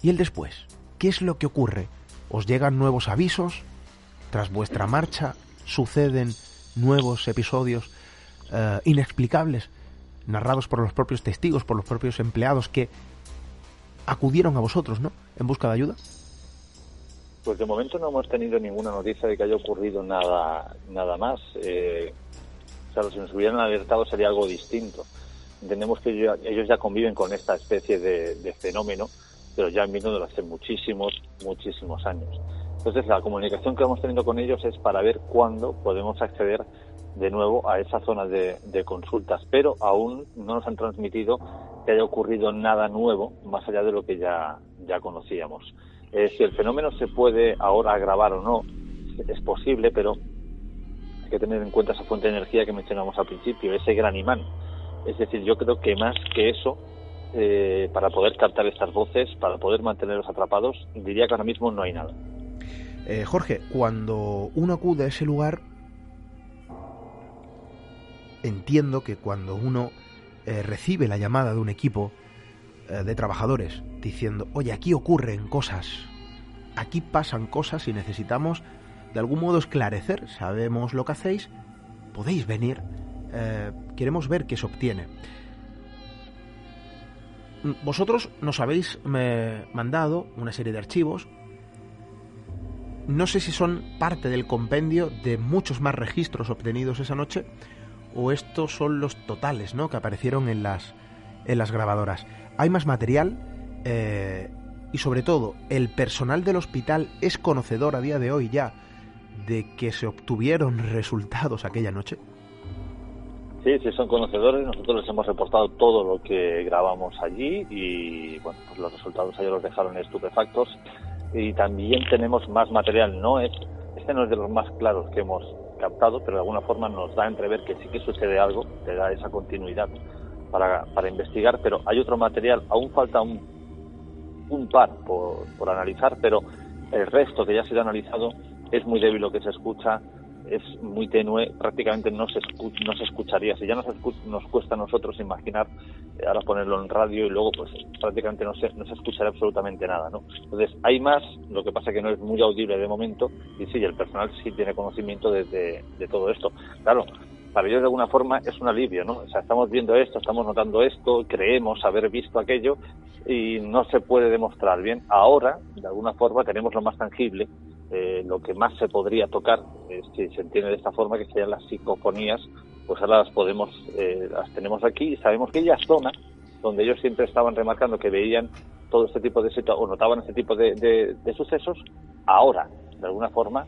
¿y el después? ¿Qué es lo que ocurre? ¿Os llegan nuevos avisos? Tras vuestra marcha suceden nuevos episodios eh, inexplicables, narrados por los propios testigos, por los propios empleados, que acudieron a vosotros, ¿no? En busca de ayuda. Pues de momento no hemos tenido ninguna noticia de que haya ocurrido nada, nada más. Eh, claro, si nos hubieran alertado sería algo distinto. Entendemos que ellos ya conviven con esta especie de, fenómeno, pero ya han desde hace muchísimos, muchísimos años. Entonces, la comunicación que vamos teniendo con ellos es para ver cuándo podemos acceder de nuevo a esa zona de, consultas, pero aún no nos han transmitido que haya ocurrido nada nuevo más allá de lo que ya, ya conocíamos. Eh, si el fenómeno se puede ahora agravar o no, es posible, pero hay que tener en cuenta esa fuente de energía que mencionamos al principio, ese gran imán. Es decir, yo creo que más que eso, eh, para poder captar estas voces, para poder mantenerlos atrapados, diría que ahora mismo no hay nada. Eh, Jorge, cuando uno acude a ese lugar, entiendo que cuando uno eh, recibe la llamada de un equipo eh, de trabajadores diciendo, oye, aquí ocurren cosas, aquí pasan cosas y necesitamos de algún modo esclarecer, sabemos lo que hacéis, podéis venir, eh, queremos ver qué se obtiene. Vosotros nos habéis mandado una serie de archivos, no sé si son parte del compendio de muchos más registros obtenidos esa noche, o estos son los totales ¿no? que aparecieron en las, en las grabadoras. Hay más material eh, y sobre todo el personal del hospital es conocedor a día de hoy ya de que se obtuvieron resultados aquella noche. Sí, sí, son conocedores. Nosotros les hemos reportado todo lo que grabamos allí y bueno, pues los resultados ellos los dejaron estupefactos. Y también tenemos más material. No es, este no es de los más claros que hemos captado, pero de alguna forma nos da a entrever que sí que sucede algo, te da esa continuidad para, para investigar, pero hay otro material, aún falta un, un par por, por analizar, pero el resto que ya ha sido analizado es muy débil lo que se escucha, es muy tenue, prácticamente no se, no se escucharía. Si ya nos, nos cuesta a nosotros imaginar, eh, ahora ponerlo en radio y luego pues prácticamente no se, no se escuchará absolutamente nada, ¿no? Entonces hay más, lo que pasa que no es muy audible de momento y sí, el personal sí tiene conocimiento de, todo esto. Claro, para ellos de alguna forma es un alivio, ¿no? O sea, estamos viendo esto, estamos notando esto, creemos haber visto aquello y no se puede demostrar bien. Ahora, de alguna forma, tenemos lo más tangible eh, lo que más se podría tocar, eh, si se entiende de esta forma, que serían las psicofonías, pues ahora las podemos, eh, las tenemos aquí y sabemos que ella zona donde ellos siempre estaban remarcando que veían todo este tipo de o notaban este tipo de, de sucesos, ahora, de alguna forma,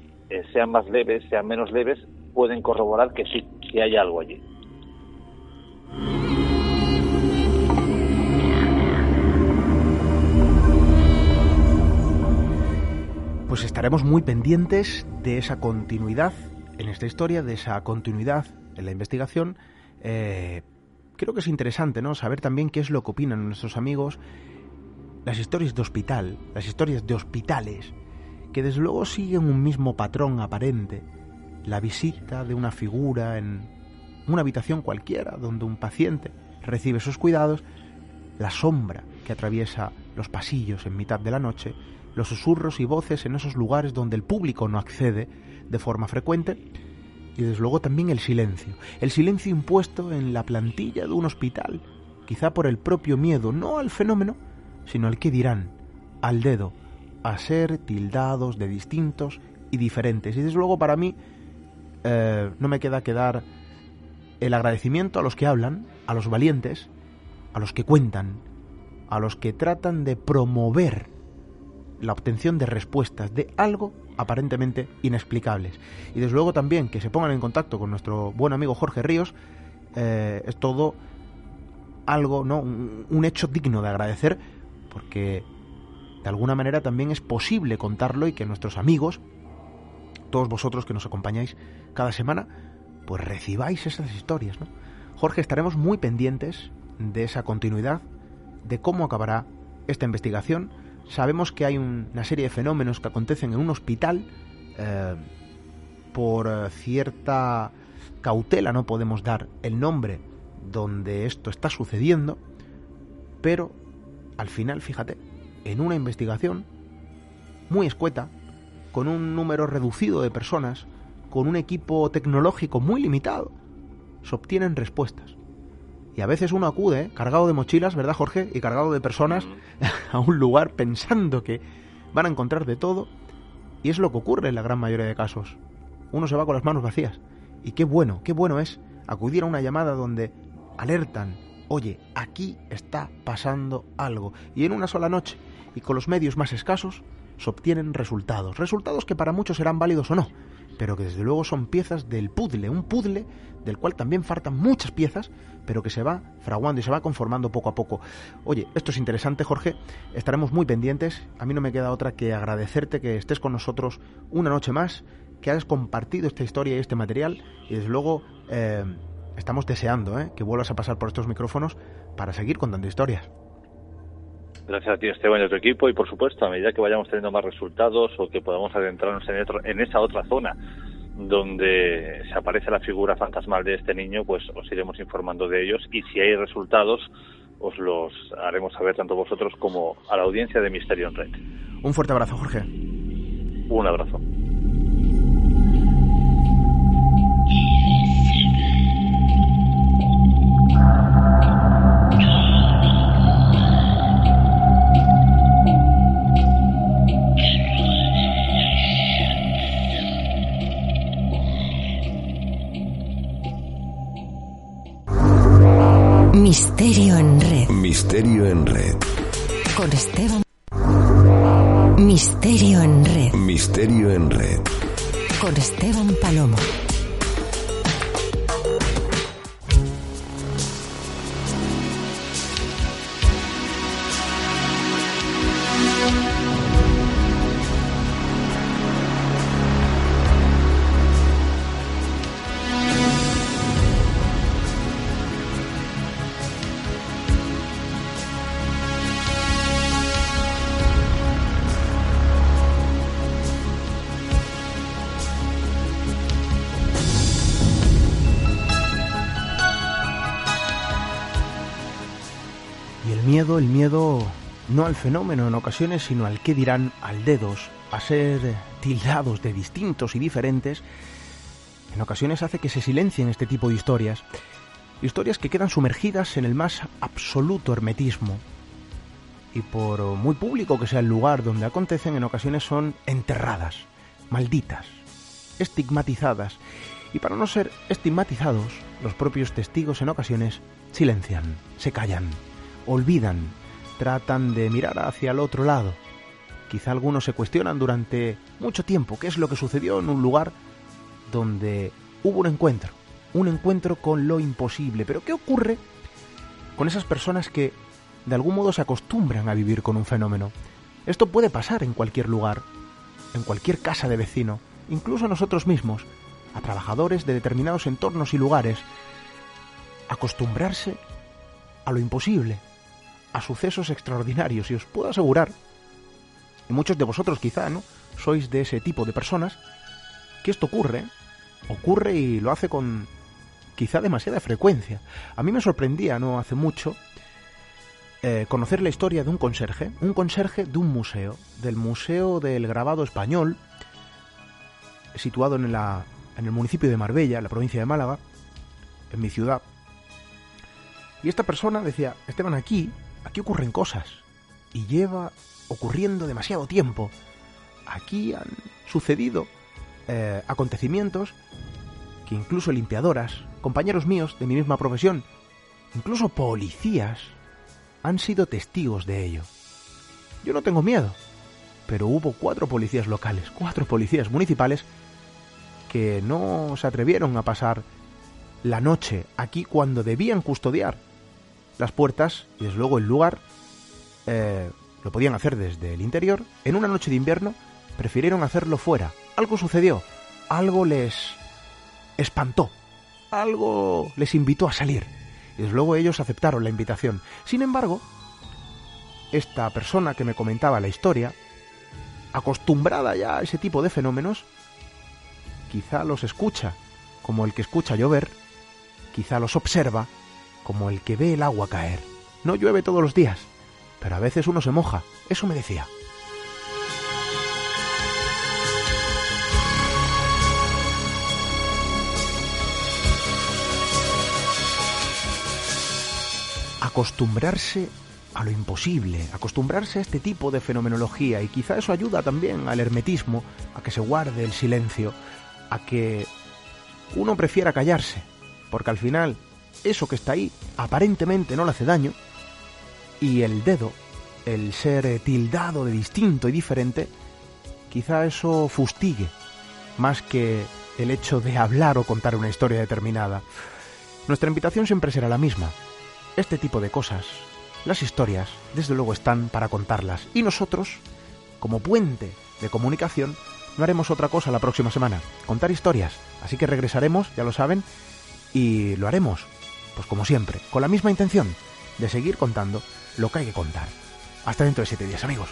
sean más leves, sean menos leves, pueden corroborar que sí, que hay algo allí. pues estaremos muy pendientes de esa continuidad en esta historia, de esa continuidad en la investigación. Eh, creo que es interesante, ¿no? Saber también qué es lo que opinan nuestros amigos, las historias de hospital, las historias de hospitales, que desde luego siguen un mismo patrón aparente. La visita de una figura en una habitación cualquiera donde un paciente recibe sus cuidados, la sombra que atraviesa los pasillos en mitad de la noche, los susurros y voces en esos lugares donde el público no accede de forma frecuente y desde luego también el silencio, el silencio impuesto en la plantilla de un hospital, quizá por el propio miedo, no al fenómeno, sino al que dirán, al dedo, a ser tildados de distintos y diferentes. Y desde luego para mí eh, no me queda que dar el agradecimiento a los que hablan, a los valientes, a los que cuentan, a los que tratan de promover la obtención de respuestas de algo aparentemente inexplicables. Y desde luego también que se pongan en contacto con nuestro buen amigo Jorge Ríos eh, es todo algo, ¿no? Un, hecho digno de agradecer porque de alguna manera también es posible contarlo y que nuestros amigos, todos vosotros que nos acompañáis cada semana, pues recibáis esas historias, ¿no? Jorge, estaremos muy pendientes de esa continuidad, de cómo acabará esta investigación Sabemos que hay una serie de fenómenos que acontecen en un hospital eh, por eh, cierta cautela, no podemos dar el nombre donde esto está sucediendo, pero al final, fíjate, en una investigación muy escueta, con un número reducido de personas, con un equipo tecnológico muy limitado, se obtienen respuestas. Y a veces uno acude, cargado de mochilas, ¿verdad, Jorge? Y cargado de personas a un lugar pensando que van a encontrar de todo. Y es lo que ocurre en la gran mayoría de casos. Uno se va con las manos vacías. Y qué bueno, qué bueno es acudir a una llamada donde alertan, oye, aquí está pasando algo. Y en una sola noche, y con los medios más escasos, se obtienen resultados. Resultados que para muchos serán válidos o no, pero que desde luego son piezas del puzzle, un puzzle del cual también faltan muchas piezas, pero que se va fraguando y se va conformando poco a poco. Oye, esto es interesante, Jorge, estaremos muy pendientes. A mí no me queda otra que agradecerte que estés con nosotros una noche más, que hayas compartido esta historia y este material, y desde luego eh, estamos deseando eh, que vuelvas a pasar por estos micrófonos para seguir contando historias. Gracias a ti, Esteban, y a tu equipo. Y por supuesto, a medida que vayamos teniendo más resultados o que podamos adentrarnos en, otro, en esa otra zona donde se aparece la figura fantasmal de este niño, pues os iremos informando de ellos. Y si hay resultados, os los haremos saber tanto vosotros como a la audiencia de Misterio en Red. Un fuerte abrazo, Jorge. Un abrazo. Misterio en red. Con Esteban. Misterio en red. Misterio en red. Con Esteban Palomo. No al fenómeno en ocasiones, sino al que dirán al dedos, a ser tildados de distintos y diferentes, en ocasiones hace que se silencien este tipo de historias. Historias que quedan sumergidas en el más absoluto hermetismo. Y por muy público que sea el lugar donde acontecen, en ocasiones son enterradas, malditas, estigmatizadas. Y para no ser estigmatizados, los propios testigos en ocasiones silencian, se callan, olvidan, tratan de mirar hacia el otro lado. Quizá algunos se cuestionan durante mucho tiempo qué es lo que sucedió en un lugar donde hubo un encuentro, un encuentro con lo imposible. Pero ¿qué ocurre con esas personas que de algún modo se acostumbran a vivir con un fenómeno? Esto puede pasar en cualquier lugar, en cualquier casa de vecino, incluso a nosotros mismos, a trabajadores de determinados entornos y lugares, acostumbrarse a lo imposible, a sucesos extraordinarios, y os puedo asegurar, y muchos de vosotros quizá, ¿no? Sois de ese tipo de personas, que esto ocurre, ocurre y lo hace con quizá demasiada frecuencia. A mí me sorprendía, no hace mucho, eh, conocer la historia de un conserje, un conserje de un museo, del Museo del Grabado Español, situado en, la, en el municipio de Marbella, en la provincia de Málaga, en mi ciudad. Y esta persona decía, Esteban, aquí, aquí ocurren cosas. Y lleva ocurriendo demasiado tiempo. Aquí han sucedido eh, acontecimientos que incluso limpiadoras, compañeros míos de mi misma profesión, incluso policías, han sido testigos de ello. Yo no tengo miedo, pero hubo cuatro policías locales, cuatro policías municipales, que no se atrevieron a pasar la noche aquí cuando debían custodiar las puertas y desde luego el lugar eh, lo podían hacer desde el interior. En una noche de invierno prefirieron hacerlo fuera. Algo sucedió, algo les espantó, algo les invitó a salir. Y desde luego ellos aceptaron la invitación. Sin embargo, esta persona que me comentaba la historia, acostumbrada ya a ese tipo de fenómenos, quizá los escucha como el que escucha llover, quizá los observa como el que ve el agua caer. No llueve todos los días, pero a veces uno se moja, eso me decía. Acostumbrarse a lo imposible, acostumbrarse a este tipo de fenomenología y quizá eso ayuda también al hermetismo, a que se guarde el silencio, a que uno prefiera callarse, porque al final eso que está ahí aparentemente no le hace daño y el dedo el ser tildado de distinto y diferente, quizá eso fustigue más que el hecho de hablar o contar una historia determinada. Nuestra invitación siempre será la misma. Este tipo de cosas, las historias, desde luego están para contarlas. Y nosotros, como puente de comunicación, no haremos otra cosa la próxima semana, contar historias. Así que regresaremos, ya lo saben, y lo haremos, pues como siempre, con la misma intención de seguir contando lo que hay que contar. Hasta dentro de siete días, amigos.